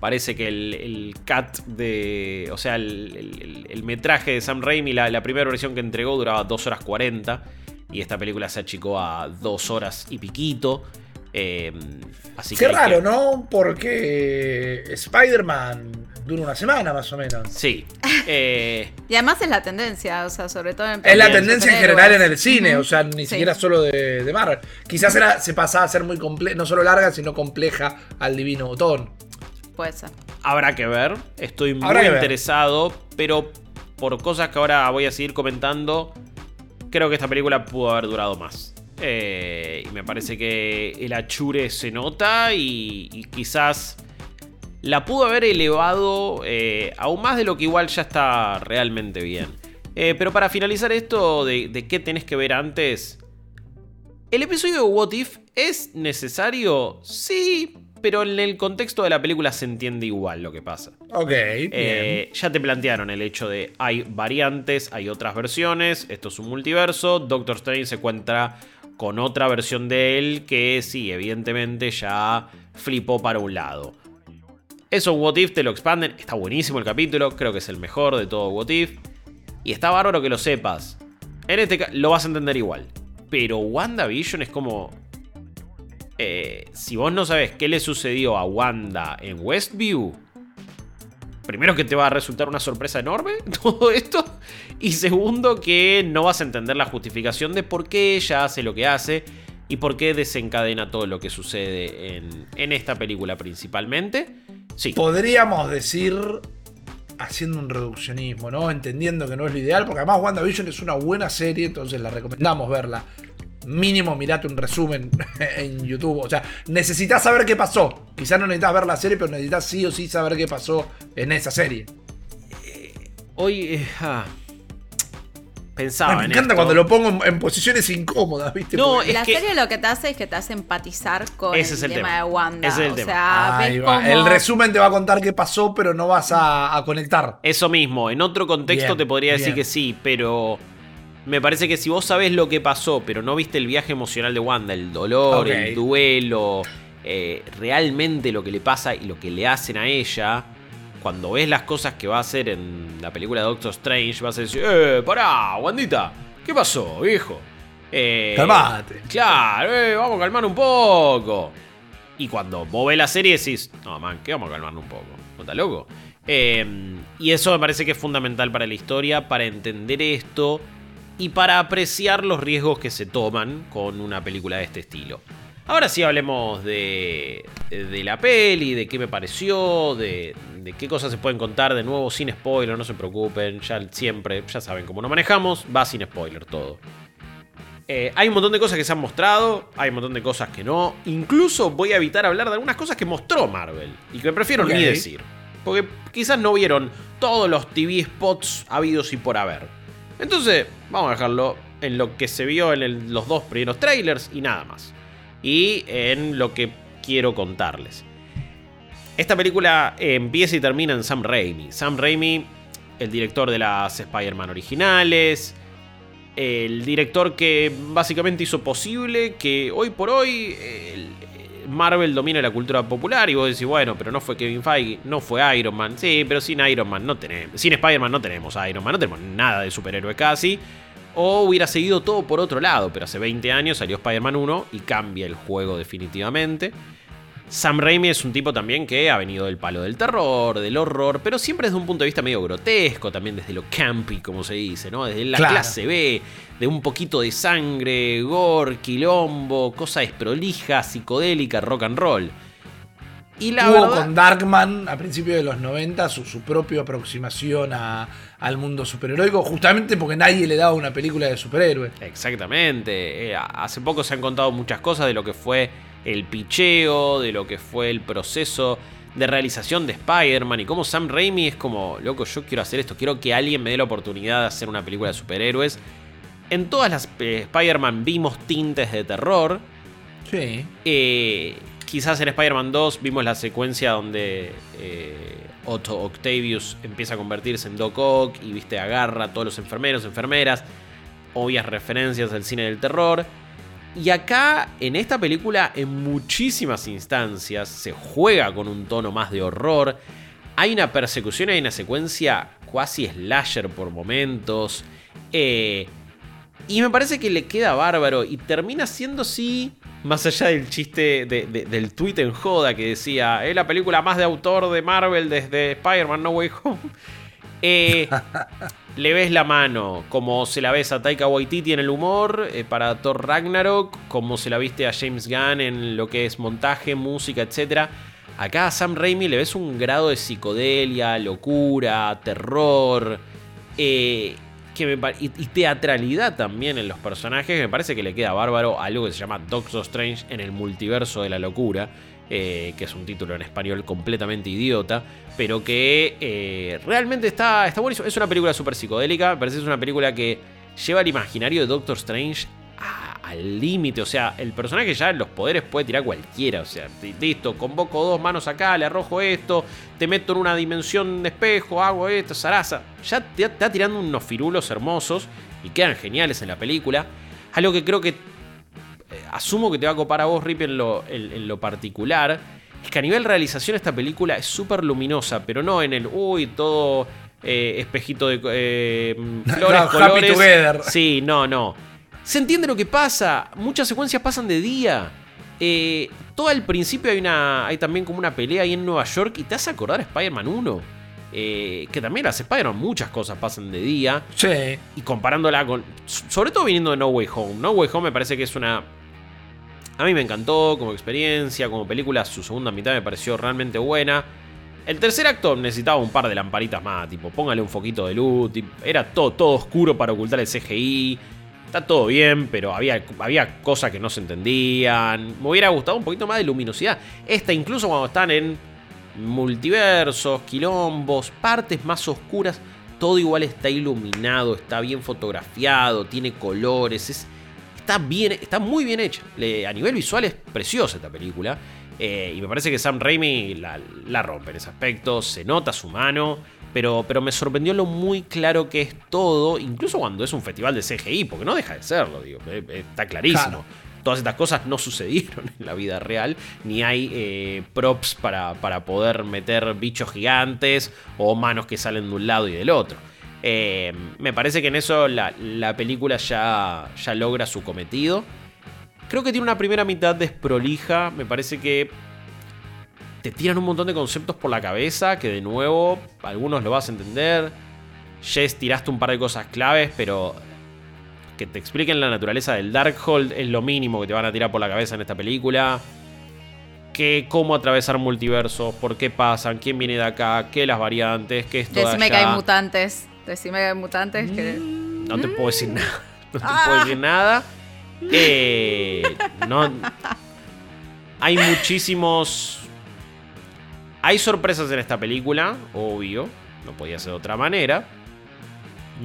Parece que el, cat de. O sea, el, metraje de Sam Raimi, la, la, primera versión que entregó duraba 2 horas 40. Y esta película se achicó a 2 horas y piquito. Eh, así Qué raro, ¿no? Porque Spider-Man dura una semana más o menos. Sí. Eh, y además es la tendencia, o sea, sobre todo en Es la tendencia en general en el cine, o sea, ni siquiera solo de, de Marvel. Quizás era, se pasaba a ser muy compleja, no solo larga, sino compleja al divino botón. Puede ser. Habrá que ver. Estoy muy interesado, pero por cosas que ahora voy a seguir comentando, creo que esta película pudo haber durado más. Eh, y me parece que el achure se nota y, quizás la pudo haber elevado eh, aún más de lo que igual ya está realmente bien. Eh, pero para finalizar esto de, de qué tenés que ver antes, ¿el episodio de What If es necesario? Sí, pero en el contexto de la película se entiende igual lo que pasa. Ok. ya te plantearon el hecho de hay variantes, hay otras versiones, esto es un multiverso, Doctor Strange se encuentra con otra versión de él que sí, evidentemente ya flipó para un lado. Eso What If te lo expanden, está buenísimo el capítulo, creo que es el mejor de todo What If. Y está bárbaro que lo sepas. En este caso lo vas a entender igual. Pero WandaVision es como... Eh, si vos no sabes qué le sucedió a Wanda en Westview, primero que te va a resultar una sorpresa enorme todo esto. Y segundo que no vas a entender la justificación de por qué ella hace lo que hace y por qué desencadena todo lo que sucede en, esta película principalmente. Sí. Podríamos decir, haciendo un reduccionismo, ¿no? Entendiendo que no es lo ideal, porque además WandaVision es una buena serie, entonces la recomendamos verla mínimo mirate un resumen en YouTube. O sea, necesitas saber qué pasó. Quizás no necesitas ver la serie, pero necesitas sí o sí saber qué pasó en esa serie. Eh, hoy. Eh, ah, pensaba. Me encanta cuando lo pongo en, posiciones incómodas, ¿viste? No, la serie lo que te hace es que te hace empatizar con el, tema de Wanda. Ese es el o sea, El resumen te va a contar qué pasó, pero no vas a, conectar. Eso mismo. En otro contexto te podría decir que sí, pero Me parece que si vos sabés lo que pasó, pero no viste el viaje emocional de Wanda, el dolor, el duelo, eh, realmente lo que le pasa y lo que le hacen a ella, cuando ves las cosas que va a hacer en la película de Doctor Strange, vas a decir, eh, pará, Wandita, ¿qué pasó, viejo? Eh, Calmate. Claro, eh, vamos a calmar un poco. Y cuando vos ves la serie decís, no, man, ¿qué vamos a calmar un poco? ¿No está loco? Eh, y eso me parece que es fundamental para la historia, para entender esto y para apreciar los riesgos que se toman con una película de este estilo. Ahora sí hablemos de, de la peli, de qué me pareció, de, de, qué cosas se pueden contar de nuevo sin spoiler, no se preocupen, ya siempre, ya saben cómo nos manejamos, va sin spoiler todo. Eh, hay un montón de cosas que se han mostrado, hay un montón de cosas que no. Incluso voy a evitar hablar de algunas cosas que mostró Marvel y que prefiero ni decir. Porque quizás no vieron todos los TV spots habidos y por haber. Entonces, vamos a dejarlo en lo que se vio en los dos primeros trailers y nada más. Y en lo que quiero contarles. Esta película empieza y termina en Sam Raimi. Sam Raimi, el director de las Spider-Man originales. El director que básicamente hizo posible que hoy por hoy Marvel domine la cultura popular. Y vos decís, bueno, pero no fue Kevin Feige, no fue Iron Man. Sí, pero sin Iron Man no tenemos. Sin Spider-Man no tenemos Iron Man, no tenemos nada de superhéroe casi. O hubiera seguido todo por otro lado, pero hace 20 años salió Spider-Man 1 y cambia el juego definitivamente. Sam Raimi es un tipo también que ha venido del palo del terror, del horror, pero siempre desde un punto de vista medio grotesco, también desde lo campy, como se dice, ¿no? Desde la clase B, de un poquito de sangre, gore, quilombo, cosa desprolija, psicodélica, rock and roll. Y la Tuvo con Darkman a principios de los 90 su, su propia aproximación al mundo superheroico, justamente porque nadie le daba una película de superhéroes. Exactamente. Eh, hace poco se han contado muchas cosas de lo que fue el picheo, de lo que fue el proceso de realización de Spider-Man y cómo Sam Raimi es como, loco, yo quiero hacer esto, quiero que alguien me dé la oportunidad de hacer una película de superhéroes. En todas las eh, Spider-Man vimos tintes de terror. Sí. Eh, quizás en Spider-Man 2 vimos la secuencia donde eh, Otto Octavius empieza a convertirse en Doc Ock y viste agarra a todos los enfermeros, enfermeras, obvias referencias al cine del terror. Y acá, en esta película, en muchísimas instancias, se juega con un tono más de horror. Hay una persecución, hay una secuencia cuasi slasher por momentos. Eh, y me parece que le queda bárbaro y termina siendo, sí, más allá del chiste del tweet en joda que decía, es la película más de autor de Marvel desde Spider-Man No Way Home. Eh, le ves la mano, como se la ves a Taika Waititi en el humor eh, para Thor Ragnarok, como se la viste a James Gunn en lo que es montaje, música, etc. Acá a Sam Raimi le ves un grado de psicodelia, locura, terror. Eh, y, teatralidad también en los personajes. Me parece que le queda bárbaro algo que se llama Doctor Strange en el multiverso de la locura. Eh, que es un título en español completamente idiota, pero que eh, realmente está, está buenísimo. Es una película súper psicodélica, me parece que es una película que lleva el imaginario de Doctor Strange al límite. O sea, el personaje ya los poderes puede tirar cualquiera. O sea, listo, convoco dos manos acá, le arrojo esto, te meto en una dimensión de espejo, hago esto, zaraza. Ya te está tirando unos firulos hermosos y quedan geniales en la película. Algo que creo que eh, asumo que te va a copar a vos, Rip, en lo, en, lo particular. Es que a nivel realización esta película es súper luminosa, pero no en el, uy, todo eh, espejito de eh, flores, colores. Sí, no, no se entiende lo que pasa. Muchas secuencias pasan de día. Eh, todo al principio hay, una, hay también como una pelea ahí en Nueva York y te hace acordar a Spider-Man 1. Eh, que también las Spider-Man muchas cosas pasan de día. Sí. Y comparándola con... Sobre todo viniendo de No Way Home. No Way Home me parece que es una... A mí me encantó como experiencia, como película. Su segunda mitad me pareció realmente buena. El tercer acto necesitaba un par de lamparitas más, tipo, póngale un foquito de luz. era todo, todo oscuro para ocultar el CGI. Está todo bien, pero había, había cosas que no se entendían. Me hubiera gustado un poquito más de luminosidad. Esta, incluso cuando están en multiversos, quilombos, partes más oscuras, todo igual está iluminado, está bien fotografiado, tiene colores. está, bien, está muy bien hecha. a nivel visual es preciosa esta película. Eh, y me parece que Sam Raimi la, rompe en ese aspecto. Se nota su mano. Pero, pero me sorprendió lo muy claro que es todo, incluso cuando es un festival de CGI, porque no deja de serlo, digo, eh, eh, está clarísimo. Todas estas cosas no sucedieron en la vida real, ni hay eh, props para, para, poder meter bichos gigantes o manos que salen de un lado y del otro. me parece que en eso la, la película ya, ya logra su cometido. Creo que tiene una primera mitad desprolija, me parece que te tiran un montón de conceptos por la cabeza que de nuevo algunos lo vas a entender. Jess tiraste un par de cosas claves, pero que te expliquen la naturaleza del Darkhold es lo mínimo que te van a tirar por la cabeza en esta película. Que cómo atravesar multiversos, por qué pasan, quién viene de acá, qué las variantes, qué es todo Decime que hay mutantes. Decime que hay mutantes. Que... No te puedo decir nada. No te puedo decir nada. Eh, no. Hay muchísimos hay sorpresas en esta película, obvio, no podía ser de otra manera.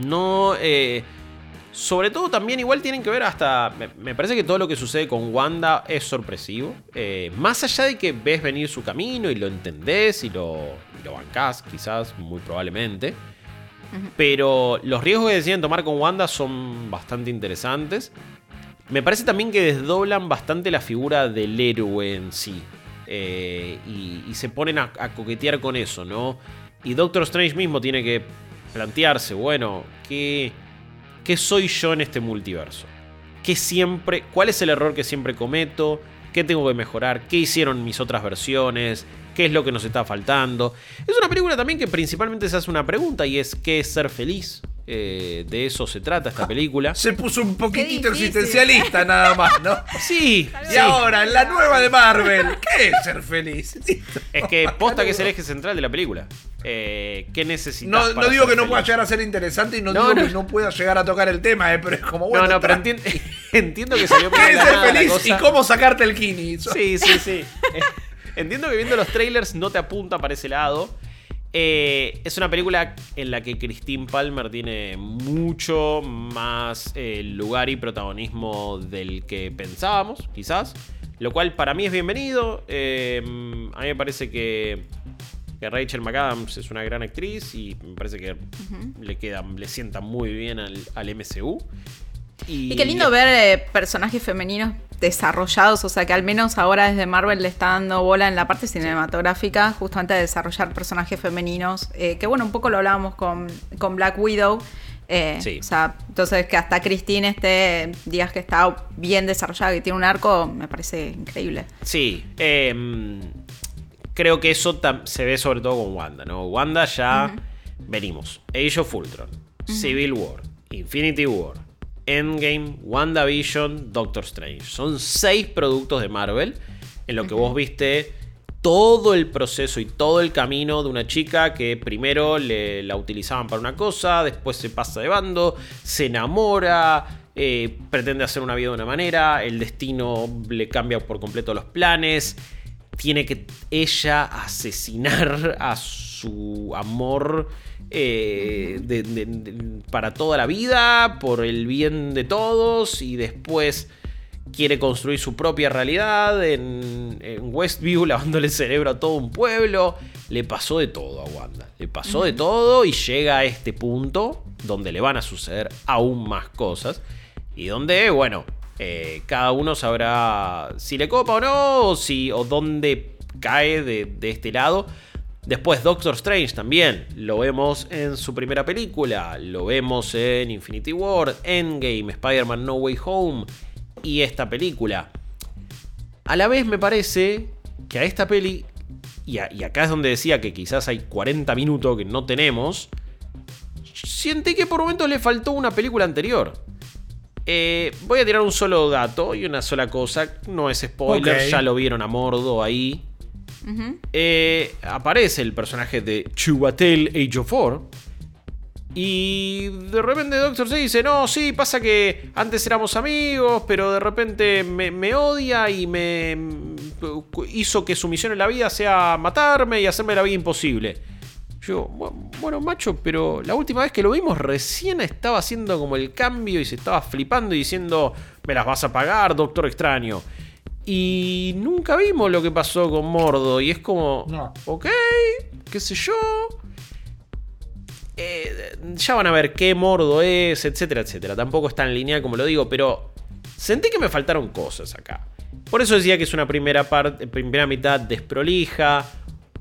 No, eh, sobre todo también igual tienen que ver hasta, me, parece que todo lo que sucede con Wanda es sorpresivo. Eh, más allá de que ves venir su camino y lo entendés y lo, y lo bancás, quizás, muy probablemente. Pero los riesgos que deciden tomar con Wanda son bastante interesantes. Me parece también que desdoblan bastante la figura del héroe en sí. Eh, y, se ponen a, coquetear con eso, ¿no? Y Doctor Strange mismo tiene que plantearse, bueno, ¿qué, ¿qué soy yo en este multiverso? ¿Qué siempre, ¿Cuál es el error que siempre cometo? ¿Qué tengo que mejorar? ¿Qué hicieron mis otras versiones? ¿Qué es lo que nos está faltando? Es una película también que principalmente se hace una pregunta y es ¿qué es ser feliz? Eh, de eso se trata esta película. Se puso un poquitito existencialista nada más, ¿no? Sí. Y ahora, la nueva de Marvel, ¿qué es ser feliz? Es que posta que es el eje central de la película. Eh, ¿Qué necesitas? No, no digo que no pueda llegar a ser interesante y no, digo que no pueda llegar a tocar el tema, eh, pero es como bueno. No, no, pero entiendo que salió ¿Qué es ser feliz y cómo sacarte el kini? Sí, sí, sí. entiendo que viendo los trailers no te apunta para ese lado. Eh, es una película en la que Christine Palmer tiene mucho más eh, lugar y protagonismo del que pensábamos, quizás. Lo cual para mí es bienvenido. Eh, a mí me parece que, Rachel McAdams es una gran actriz y me parece que le, queda, le sienta muy bien al, al MCU. Y, qué lindo ver eh, personajes femeninos desarrollados, o sea que al menos ahora desde Marvel le está dando bola en la parte cinematográfica justamente a desarrollar personajes femeninos, eh, que bueno, un poco lo hablábamos con, Black Widow. Eh, sí. O sea, entonces que hasta Christine esté, días que está bien desarrollada, que tiene un arco, me parece increíble. Sí, em, creo que eso se ve sobre todo con Wanda, ¿no? Wanda ya venimos. Age of Ultron, Civil War, Infinity War, Endgame, WandaVision, Doctor Strange. Son seis productos de Marvel en lo que vos viste todo el proceso y todo el camino de una chica que primero le, la utilizaban para una cosa, después se pasa de bando, se enamora, eh, pretende hacer una vida de una manera, el destino le cambia por completo los planes, tiene que ella asesinar a su amor eh, para toda la vida, por el bien de todos, y después quiere construir su propia realidad en, Westview, lavándole el cerebro a todo un pueblo. Le pasó de todo a Wanda. Le pasó de todo y llega a este punto donde le van a suceder aún más cosas. Y donde, bueno, eh, cada uno sabrá si le copa o no, o, si, o dónde cae de, de este lado. Después Doctor Strange también, lo vemos en su primera película, lo vemos en Infinity War, Endgame, Spider-Man No Way Home y esta película. A la vez me parece que a esta peli, y, acá es donde decía que quizás hay 40 minutos que no tenemos, siente que por momentos le faltó una película anterior. Eh, voy a tirar un solo dato y una sola cosa, no es spoiler, ya lo vieron a Mordo ahí eh, aparece el personaje de Chubatel Age of Four. Y de repente Doctor se dice, no, sí, pasa que antes éramos amigos, pero de repente me, odia y me hizo que su misión en la vida sea matarme y hacerme la vida imposible. Yo, bueno, macho, pero la última vez que lo vimos recién estaba haciendo como el cambio y se estaba flipando y diciendo, me las vas a pagar, Doctor Extraño. Y nunca vimos lo que pasó con Mordo. Y es como, ok, qué sé yo. eh, ya van a ver qué mordo es, etcétera, etcétera. Tampoco está en línea como lo digo, pero sentí que me faltaron cosas acá. Por eso decía que es una primera, parte, primera mitad desprolija,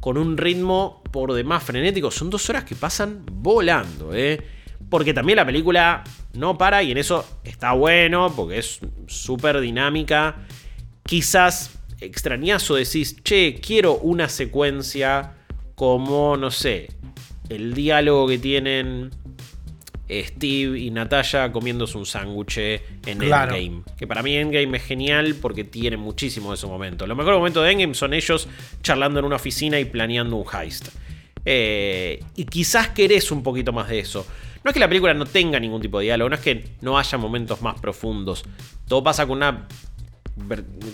con un ritmo por demás frenético. Son dos horas que pasan volando, ¿eh? Porque también la película no para y en eso está bueno, porque es súper dinámica. Quizás extrañazo decís, che, quiero una secuencia como, no sé, el diálogo que tienen Steve y Natalia comiéndose un sándwich en Endgame. Que para mí Endgame es genial porque tiene muchísimo de esos momentos. Los mejores momentos de Endgame son ellos charlando en una oficina y planeando un heist. Eh, y quizás querés un poquito más de eso. No es que la película no tenga ningún tipo de diálogo, no es que no haya momentos más profundos. Todo pasa con una.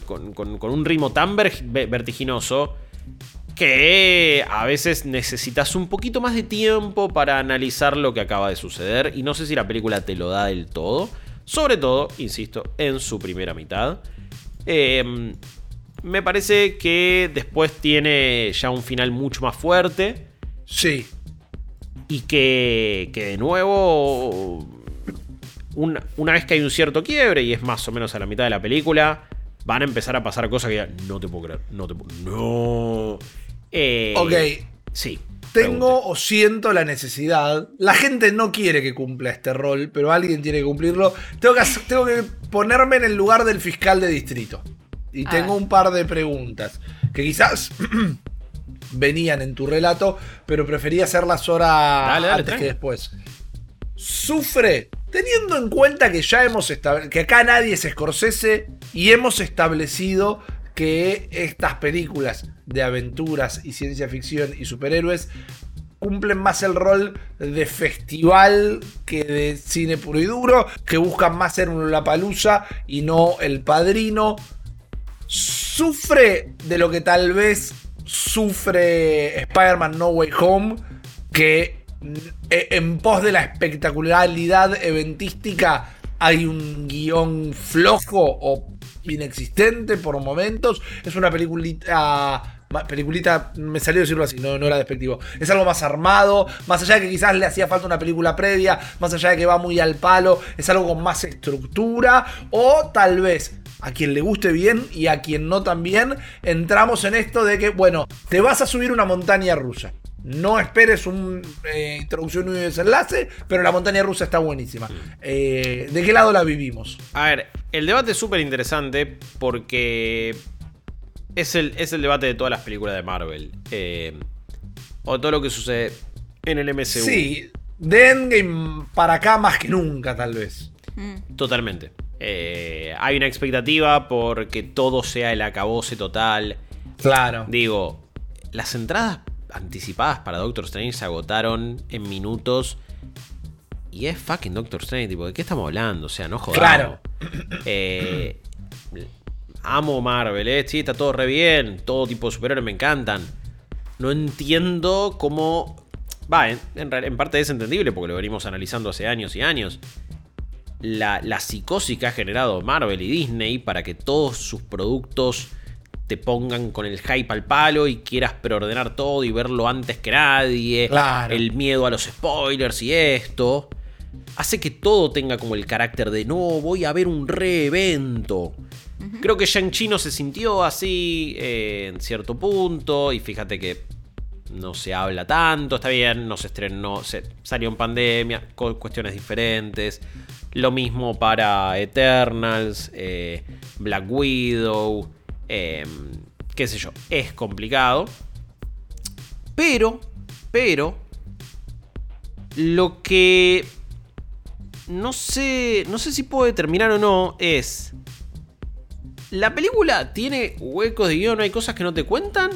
Con, un ritmo tan vertiginoso que a veces necesitas un poquito más de tiempo para analizar lo que acaba de suceder y no sé si la película te lo da del todo, sobre todo, insisto, en su primera mitad. Em, me parece que después tiene ya un final mucho más fuerte. Sí. Y que, que de nuevo, una, una vez que hay un cierto quiebre y es más o menos a la mitad de la película, van a empezar a pasar cosas que ya no te puedo creer, no te puedo... No. Eh, ok. Sí. Tengo o siento la necesidad. La gente no quiere que cumpla este rol, pero alguien tiene que cumplirlo. Tengo que, tengo que ponerme en el lugar del fiscal de distrito. Y tengo un par de preguntas que quizás venían en tu relato, pero preferí hacerlas ahora antes que después. Sufre, teniendo en cuenta que ya hemos que acá nadie es Scorsese y hemos establecido que estas películas de aventuras y ciencia ficción y superhéroes cumplen más el rol de festival que de cine puro y duro, que buscan más ser un Palusa y no el padrino. Sufre de lo que tal vez sufre Spider-Man No Way Home, que en pos de la espectacularidad eventística hay un guion flojo o inexistente por momentos. Es una peliculita. Peliculita, me salió decirlo así, no, no era despectivo. Es algo más armado, más allá de que quizás le hacía falta una película previa, más allá de que va muy al palo, es algo con más estructura, o tal vez a quien le guste bien y a quien no también, entramos en esto de que, bueno, te vas a subir una montaña rusa. No esperes una eh, introducción y un desenlace, pero la montaña rusa está buenísima. Eh, ¿De qué lado la vivimos? A ver, el debate es súper interesante porque es el, es el debate de todas las películas de Marvel. Eh, o todo lo que sucede en el MCU. Sí, de Endgame para acá más que nunca, tal vez. Mm. Totalmente. hay una expectativa porque todo sea el acabose total. Claro. Digo, las entradas anticipadas para Doctor Strange se agotaron en minutos. Y es fucking Doctor Strange, tipo, ¿de qué estamos hablando? O sea, no jodamos. Claro. Eh, amo Marvel, ¿eh? Sí, está todo re bien. Todo tipo de superhéroes me encantan. No entiendo cómo. Va, en, en, parte es entendible porque lo venimos analizando hace años y años. La, la psicosis que ha generado Marvel y Disney para que todos sus productos te pongan con el hype al palo y quieras preordenar todo y verlo antes que nadie. El miedo a los spoilers y esto. Hace que todo tenga como el carácter de no, voy a ver un re-evento. Creo que Shang-Chi no se sintió así eh, en cierto punto. Y fíjate que no se habla tanto, está bien, no se estrenó, se salió en pandemia, cuestiones diferentes. Lo mismo para Eternals, eh, Black Widow. Em, qué sé yo, es complicado. Pero, pero, lo que no sé, no sé si puedo determinar o no es... ¿La película tiene huecos de guion? ¿Hay cosas que no te cuentan?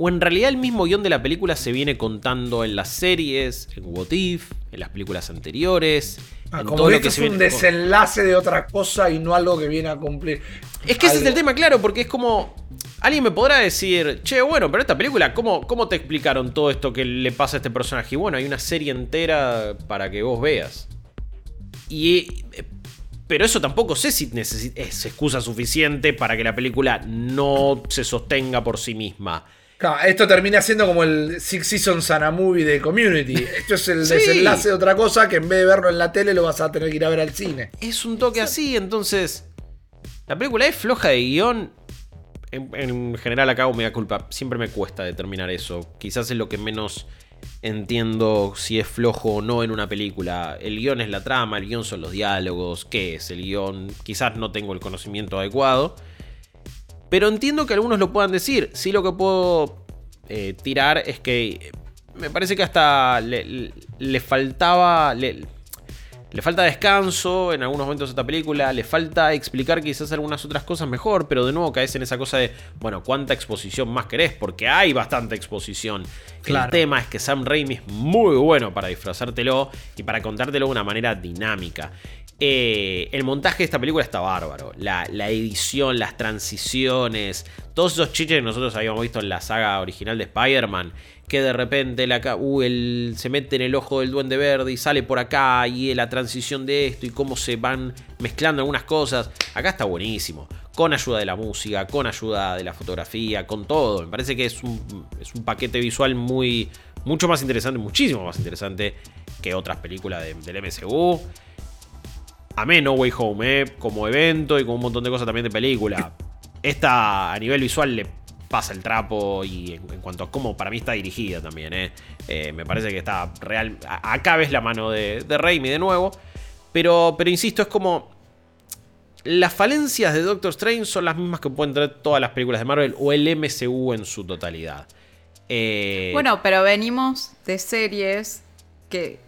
¿O en realidad el mismo guion de la película se viene contando en las series, en What If, en las películas anteriores? Ah, como que, es un desenlace de otra cosa y no algo que viene a cumplir. Es que ese es el tema, claro, porque es como. Alguien me podrá decir, che, bueno, pero esta película, ¿cómo, ¿cómo te explicaron todo esto que le pasa a este personaje? Y bueno, hay una serie entera para que vos veas. Y. Eh, pero eso tampoco sé si es excusa suficiente para que la película no se sostenga por sí misma. Esto termina siendo como el Six Seasons and a Movie de Community. Esto es el desenlace de otra cosa que en vez de verlo en la tele lo vas a tener que ir a ver al cine. Es un toque así, entonces. La película es floja de guion. En, general acá me da culpa. Siempre me cuesta determinar eso. Quizás es lo que menos entiendo si es flojo o no en una película. El guion es la trama, el guion son los diálogos. ¿Qué es el guion? Quizás no tengo el conocimiento adecuado. Pero entiendo que algunos lo puedan decir. Sí lo que puedo eh, tirar es que me parece que hasta le, faltaba... Le, falta descanso en algunos momentos de esta película, le falta explicar quizás algunas otras cosas mejor, pero de nuevo caes en esa cosa de, bueno, ¿cuánta exposición más querés? Porque hay bastante exposición. El tema es que Sam Raimi es muy bueno para disfrazártelo y para contártelo de una manera dinámica. Eh, el montaje de esta película está bárbaro. La, edición, las transiciones, todos esos chiches que nosotros habíamos visto en la saga original de Spider-Man. Que de repente uh, se mete en el ojo del duende verde y sale por acá. Y la transición de esto y cómo se van mezclando algunas cosas. Acá está buenísimo. Con ayuda de la música, con ayuda de la fotografía, con todo. Me parece que es un, es un paquete visual muy, mucho más interesante, muchísimo más interesante que otras películas del MCU. Amé No Way Home, eh, como evento y con un montón de cosas también de película. Esta a nivel visual le pasa el trapo y en, cuanto a cómo para mí está dirigida también. Eh. Eh, me parece que está real. Acá ves la mano de, de Raimi de nuevo. Pero, pero insisto, es como. Las falencias de Doctor Strange son las mismas que pueden tener todas las películas de Marvel o el MCU en su totalidad. Bueno, pero venimos de series que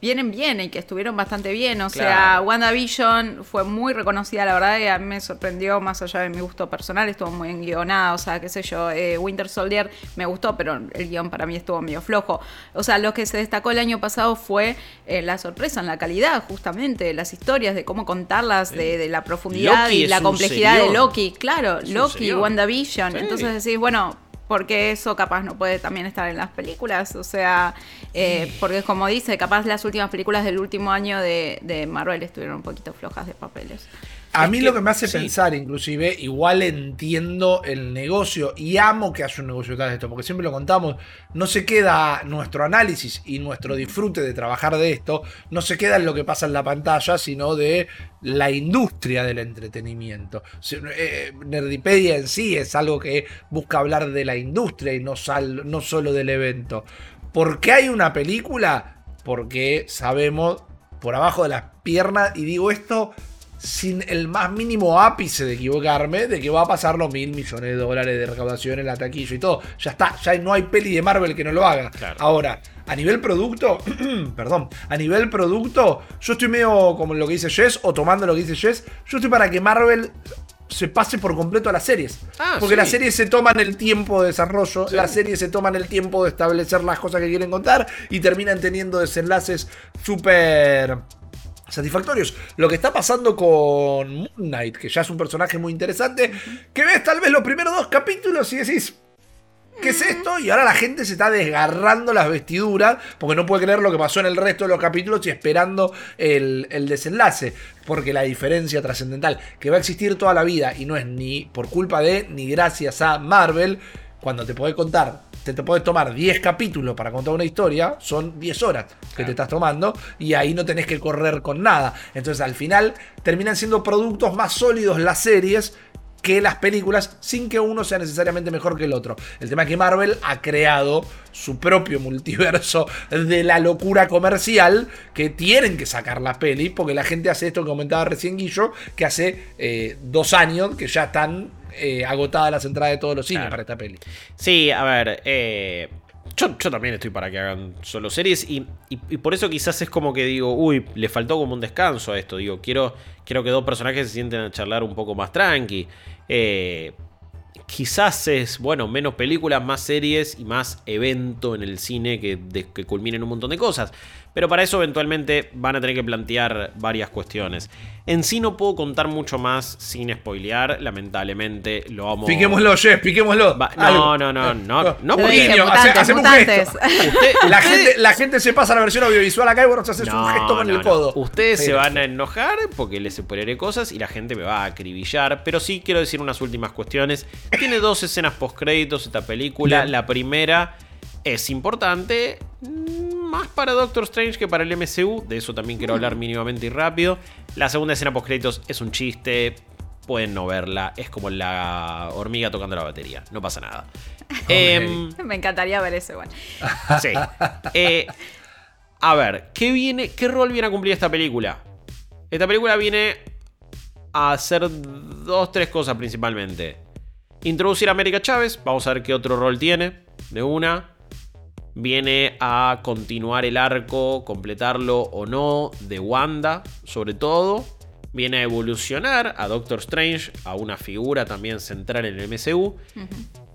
vienen bien y que estuvieron bastante bien. O sea, WandaVision fue muy reconocida, la verdad, y a mí me sorprendió más allá de mi gusto personal, estuvo muy enguionada, o sea, qué sé yo, eh, Winter Soldier me gustó, pero el guion para mí estuvo medio flojo. O sea, lo que se destacó el año pasado fue eh, la sorpresa en la calidad, justamente, las historias, de cómo contarlas, de, la profundidad y la complejidad de Loki. Claro, Loki WandaVision. Entonces decís, bueno, porque eso capaz no puede también estar en las películas. O sea, eh, porque como dice, capaz las últimas películas del último año de, de Marvel estuvieron un poquito flojas de papeles. A mí lo que me hace pensar, inclusive, igual entiendo el negocio y amo que haya un negocio detrás de esto, porque siempre lo contamos, no se queda nuestro análisis y nuestro disfrute de trabajar de esto, no se queda en lo que pasa en la pantalla, sino de la industria del entretenimiento. Eh, Nerdipedia en sí es algo que busca hablar de la industria y no, no solo del evento. ¿Por qué hay una película? Porque sabemos por abajo de las piernas, y digo esto sin el más mínimo ápice de equivocarme, de que va a pasar los mil millones de dólares de recaudación en la taquilla y todo. Ya está, ya no hay peli de Marvel que no lo haga. Ahora, a nivel producto, perdón, a nivel producto, yo estoy medio como lo que dice Jess, o tomando lo que dice Jess, yo estoy para que Marvel se pase por completo a las series. Ah, porque las series se toman el tiempo de desarrollo, las series se toman el tiempo de establecer las cosas que quieren contar y terminan teniendo desenlaces súper satisfactorios. Lo que está pasando con Moon Knight, que ya es un personaje muy interesante, que ves tal vez los primeros dos capítulos y decís, ¿qué es esto? Y ahora la gente se está desgarrando las vestiduras porque no puede creer lo que pasó en el resto de los capítulos y esperando el, el desenlace. Porque la diferencia trascendental que va a existir toda la vida y no es ni por culpa de ni gracias a Marvel, cuando te puede contar te, te puedes tomar 10 capítulos para contar una historia, son 10 horas que te estás tomando y ahí no tenés que correr con nada. Entonces al final terminan siendo productos más sólidos las series que las películas sin que uno sea necesariamente mejor que el otro. El tema es que Marvel ha creado su propio multiverso de la locura comercial que tienen que sacar la peli porque la gente hace esto que comentaba recién Guillo, que hace eh, dos años que ya están eh, agotada las entradas de todos los cines para esta peli. Sí, a ver, eh, yo, también estoy para que hagan solo series y, por eso quizás es como que digo, uy, le faltó como un descanso a esto. Digo, quiero, quiero que dos personajes se sienten a charlar un poco más tranqui. Eh, quizás es, bueno, menos películas, más series y más evento en el cine que, que culminen un montón de cosas. Pero para eso eventualmente van a tener que plantear varias cuestiones. En sí no puedo contar mucho más sin spoilear, lamentablemente lo vamos... Piquémoslo, Jeff, piquémoslo. no, no, no, no, no, porque... hacemos un gesto. la, gente, la gente se pasa la versión audiovisual acá y vos haces un gesto con el codo. Ustedes se van a enojar porque les spoileré cosas y la gente me va a acribillar. Pero sí quiero decir unas últimas cuestiones. Tiene dos escenas post créditos esta película. La primera es importante más para Doctor Strange que para el MCU. De eso también quiero hablar mínimamente y rápido. La segunda escena post créditos es un chiste. Pueden no verla. Es como la hormiga tocando la batería. No pasa nada. Em, Me encantaría ver eso igual. Sí. Eh, a ver, ¿qué, viene, ¿qué rol viene a cumplir esta película? Esta película viene a hacer dos, tres cosas principalmente. Introducir a América Chávez. Vamos a ver qué otro rol tiene. De una viene a continuar el arco, completarlo o no, de Wanda, sobre todo. Viene a evolucionar a Doctor Strange, a una figura también central en el MCU.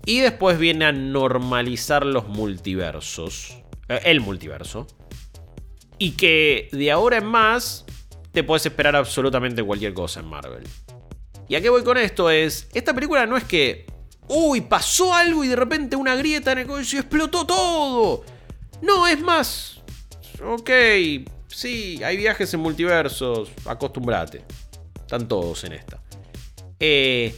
Y después viene a normalizar los multiversos. Eh, el multiverso. Y que de ahora en más te puedes esperar absolutamente cualquier cosa en Marvel. ¿Y a qué voy con esto? Es, esta película no es que uy, pasó algo y de repente una grieta en el y explotó todo. No, es más. Ok, sí, hay viajes en multiversos, acostumbrate. Están todos en esta. Eh,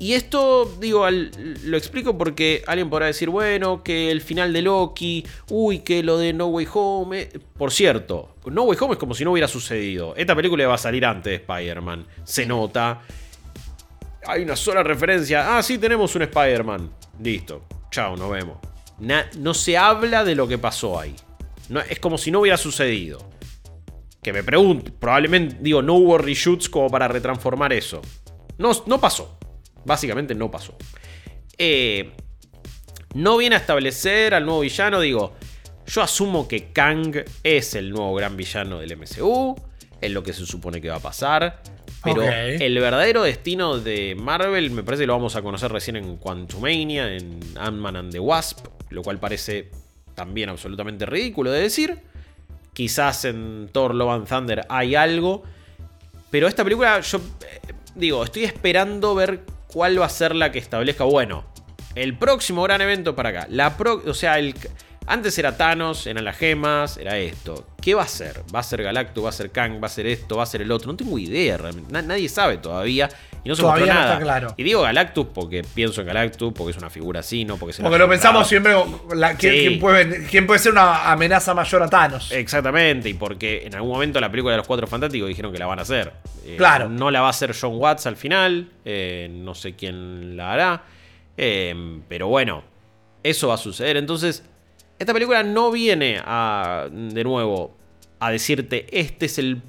y esto, digo, lo explico porque alguien podrá decir, bueno, que el final de Loki, uy, que lo de No Way Home. Eh, por cierto, No Way Home es como si no hubiera sucedido. Esta película va a salir antes de Spider-Man, se nota hay una sola referencia. Ah, sí, tenemos un Spider-Man. Listo. Chao, nos vemos. no se habla de lo que pasó ahí. No, es como si no hubiera sucedido. Que me pregunto, probablemente, digo, no hubo reshoots como para retransformar eso. No, no pasó. Básicamente no pasó. Eh, no viene a establecer al nuevo villano, digo, yo asumo que Kang es el nuevo gran villano del MCU, es lo que se supone que va a pasar. Pero el verdadero destino de Marvel me parece que lo vamos a conocer recién en Quantumania, en Ant-Man and the Wasp, lo cual parece también absolutamente ridículo de decir. Quizás en Thor Love and Thunder hay algo. Pero esta película, yo eh, digo, estoy esperando ver cuál va a ser la que establezca. Bueno, el próximo gran evento para acá. La o sea, el, antes era Thanos, eran las gemas, era esto. ¿Qué va a ser? ¿Va a ser Galactus? ¿Va a ser Kang? ¿Va a ser esto? ¿Va a ser el otro? No tengo idea realmente. nadie sabe todavía. Y no se todavía nada. está claro. Y digo Galactus porque pienso en Galactus, porque es una figura así, no porque se Porque lo pensamos siempre. ¿quién, puede, ser una amenaza mayor a Thanos? Exactamente. Y porque en algún momento la película de los Cuatro Fantásticos dijeron que la van a hacer. Eh, claro. No la va a hacer John Watts al final. Eh, no sé quién la hará. Eh, pero bueno, eso va a suceder. Entonces esta película no viene a, de nuevo, a decirte, este es el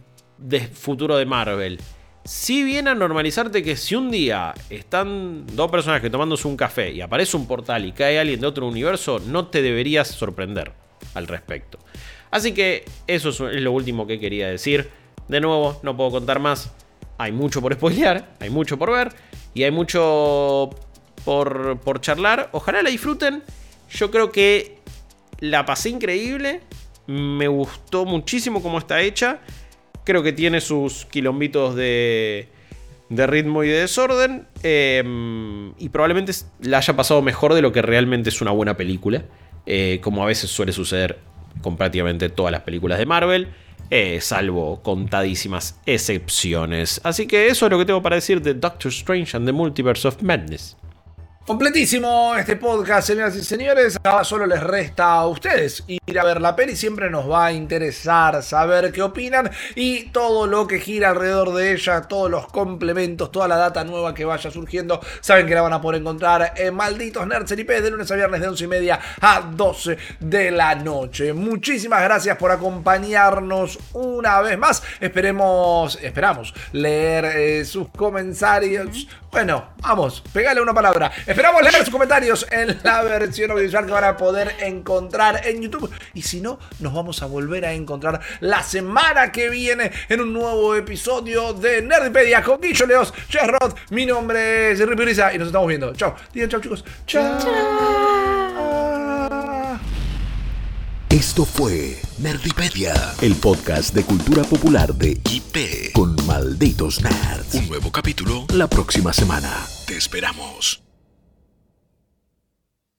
futuro de Marvel. Sí viene a normalizarte que si un día están dos personas que tomándose un café y aparece un portal y cae alguien de otro universo, no te deberías sorprender al respecto. Así que eso es lo último que quería decir. De nuevo, no puedo contar más. Hay mucho por spoilear, hay mucho por ver y hay mucho por, por charlar. Ojalá la disfruten. Yo creo que la pasé increíble. Me gustó muchísimo cómo está hecha. Creo que tiene sus quilombitos de, de ritmo y de desorden. Em, y probablemente la haya pasado mejor de lo que realmente es una buena película. Eh, como a veces suele suceder con prácticamente todas las películas de Marvel. Eh, salvo contadísimas excepciones. Así que eso es lo que tengo para decir de Doctor Strange and the Multiverse of Madness. Completísimo este podcast, señoras y señores. Ahora solo les resta a ustedes ir a ver la peli. Siempre nos va a interesar saber qué opinan y todo lo que gira alrededor de ella, todos los complementos, toda la data nueva que vaya surgiendo. Saben que la van a poder encontrar en Malditos Nerds IP de lunes a viernes de 11 y media a 12 de la noche. Muchísimas gracias por acompañarnos una vez más. Esperemos, esperamos leer eh, sus comentarios. Bueno, vamos, pegale una palabra. Esperamos leer sus comentarios en la versión audiovisual que van a poder encontrar en YouTube. Y si no, nos vamos a volver a encontrar la semana que viene en un nuevo episodio de Nerdipedia con Guillo Leos, Rod. Mi nombre es Ripi y nos estamos viendo. Chao. Digan chao, chicos. Chao. Esto fue Nerdipedia, el podcast de cultura popular de IP con malditos nerds. Un nuevo capítulo la próxima semana. Te esperamos.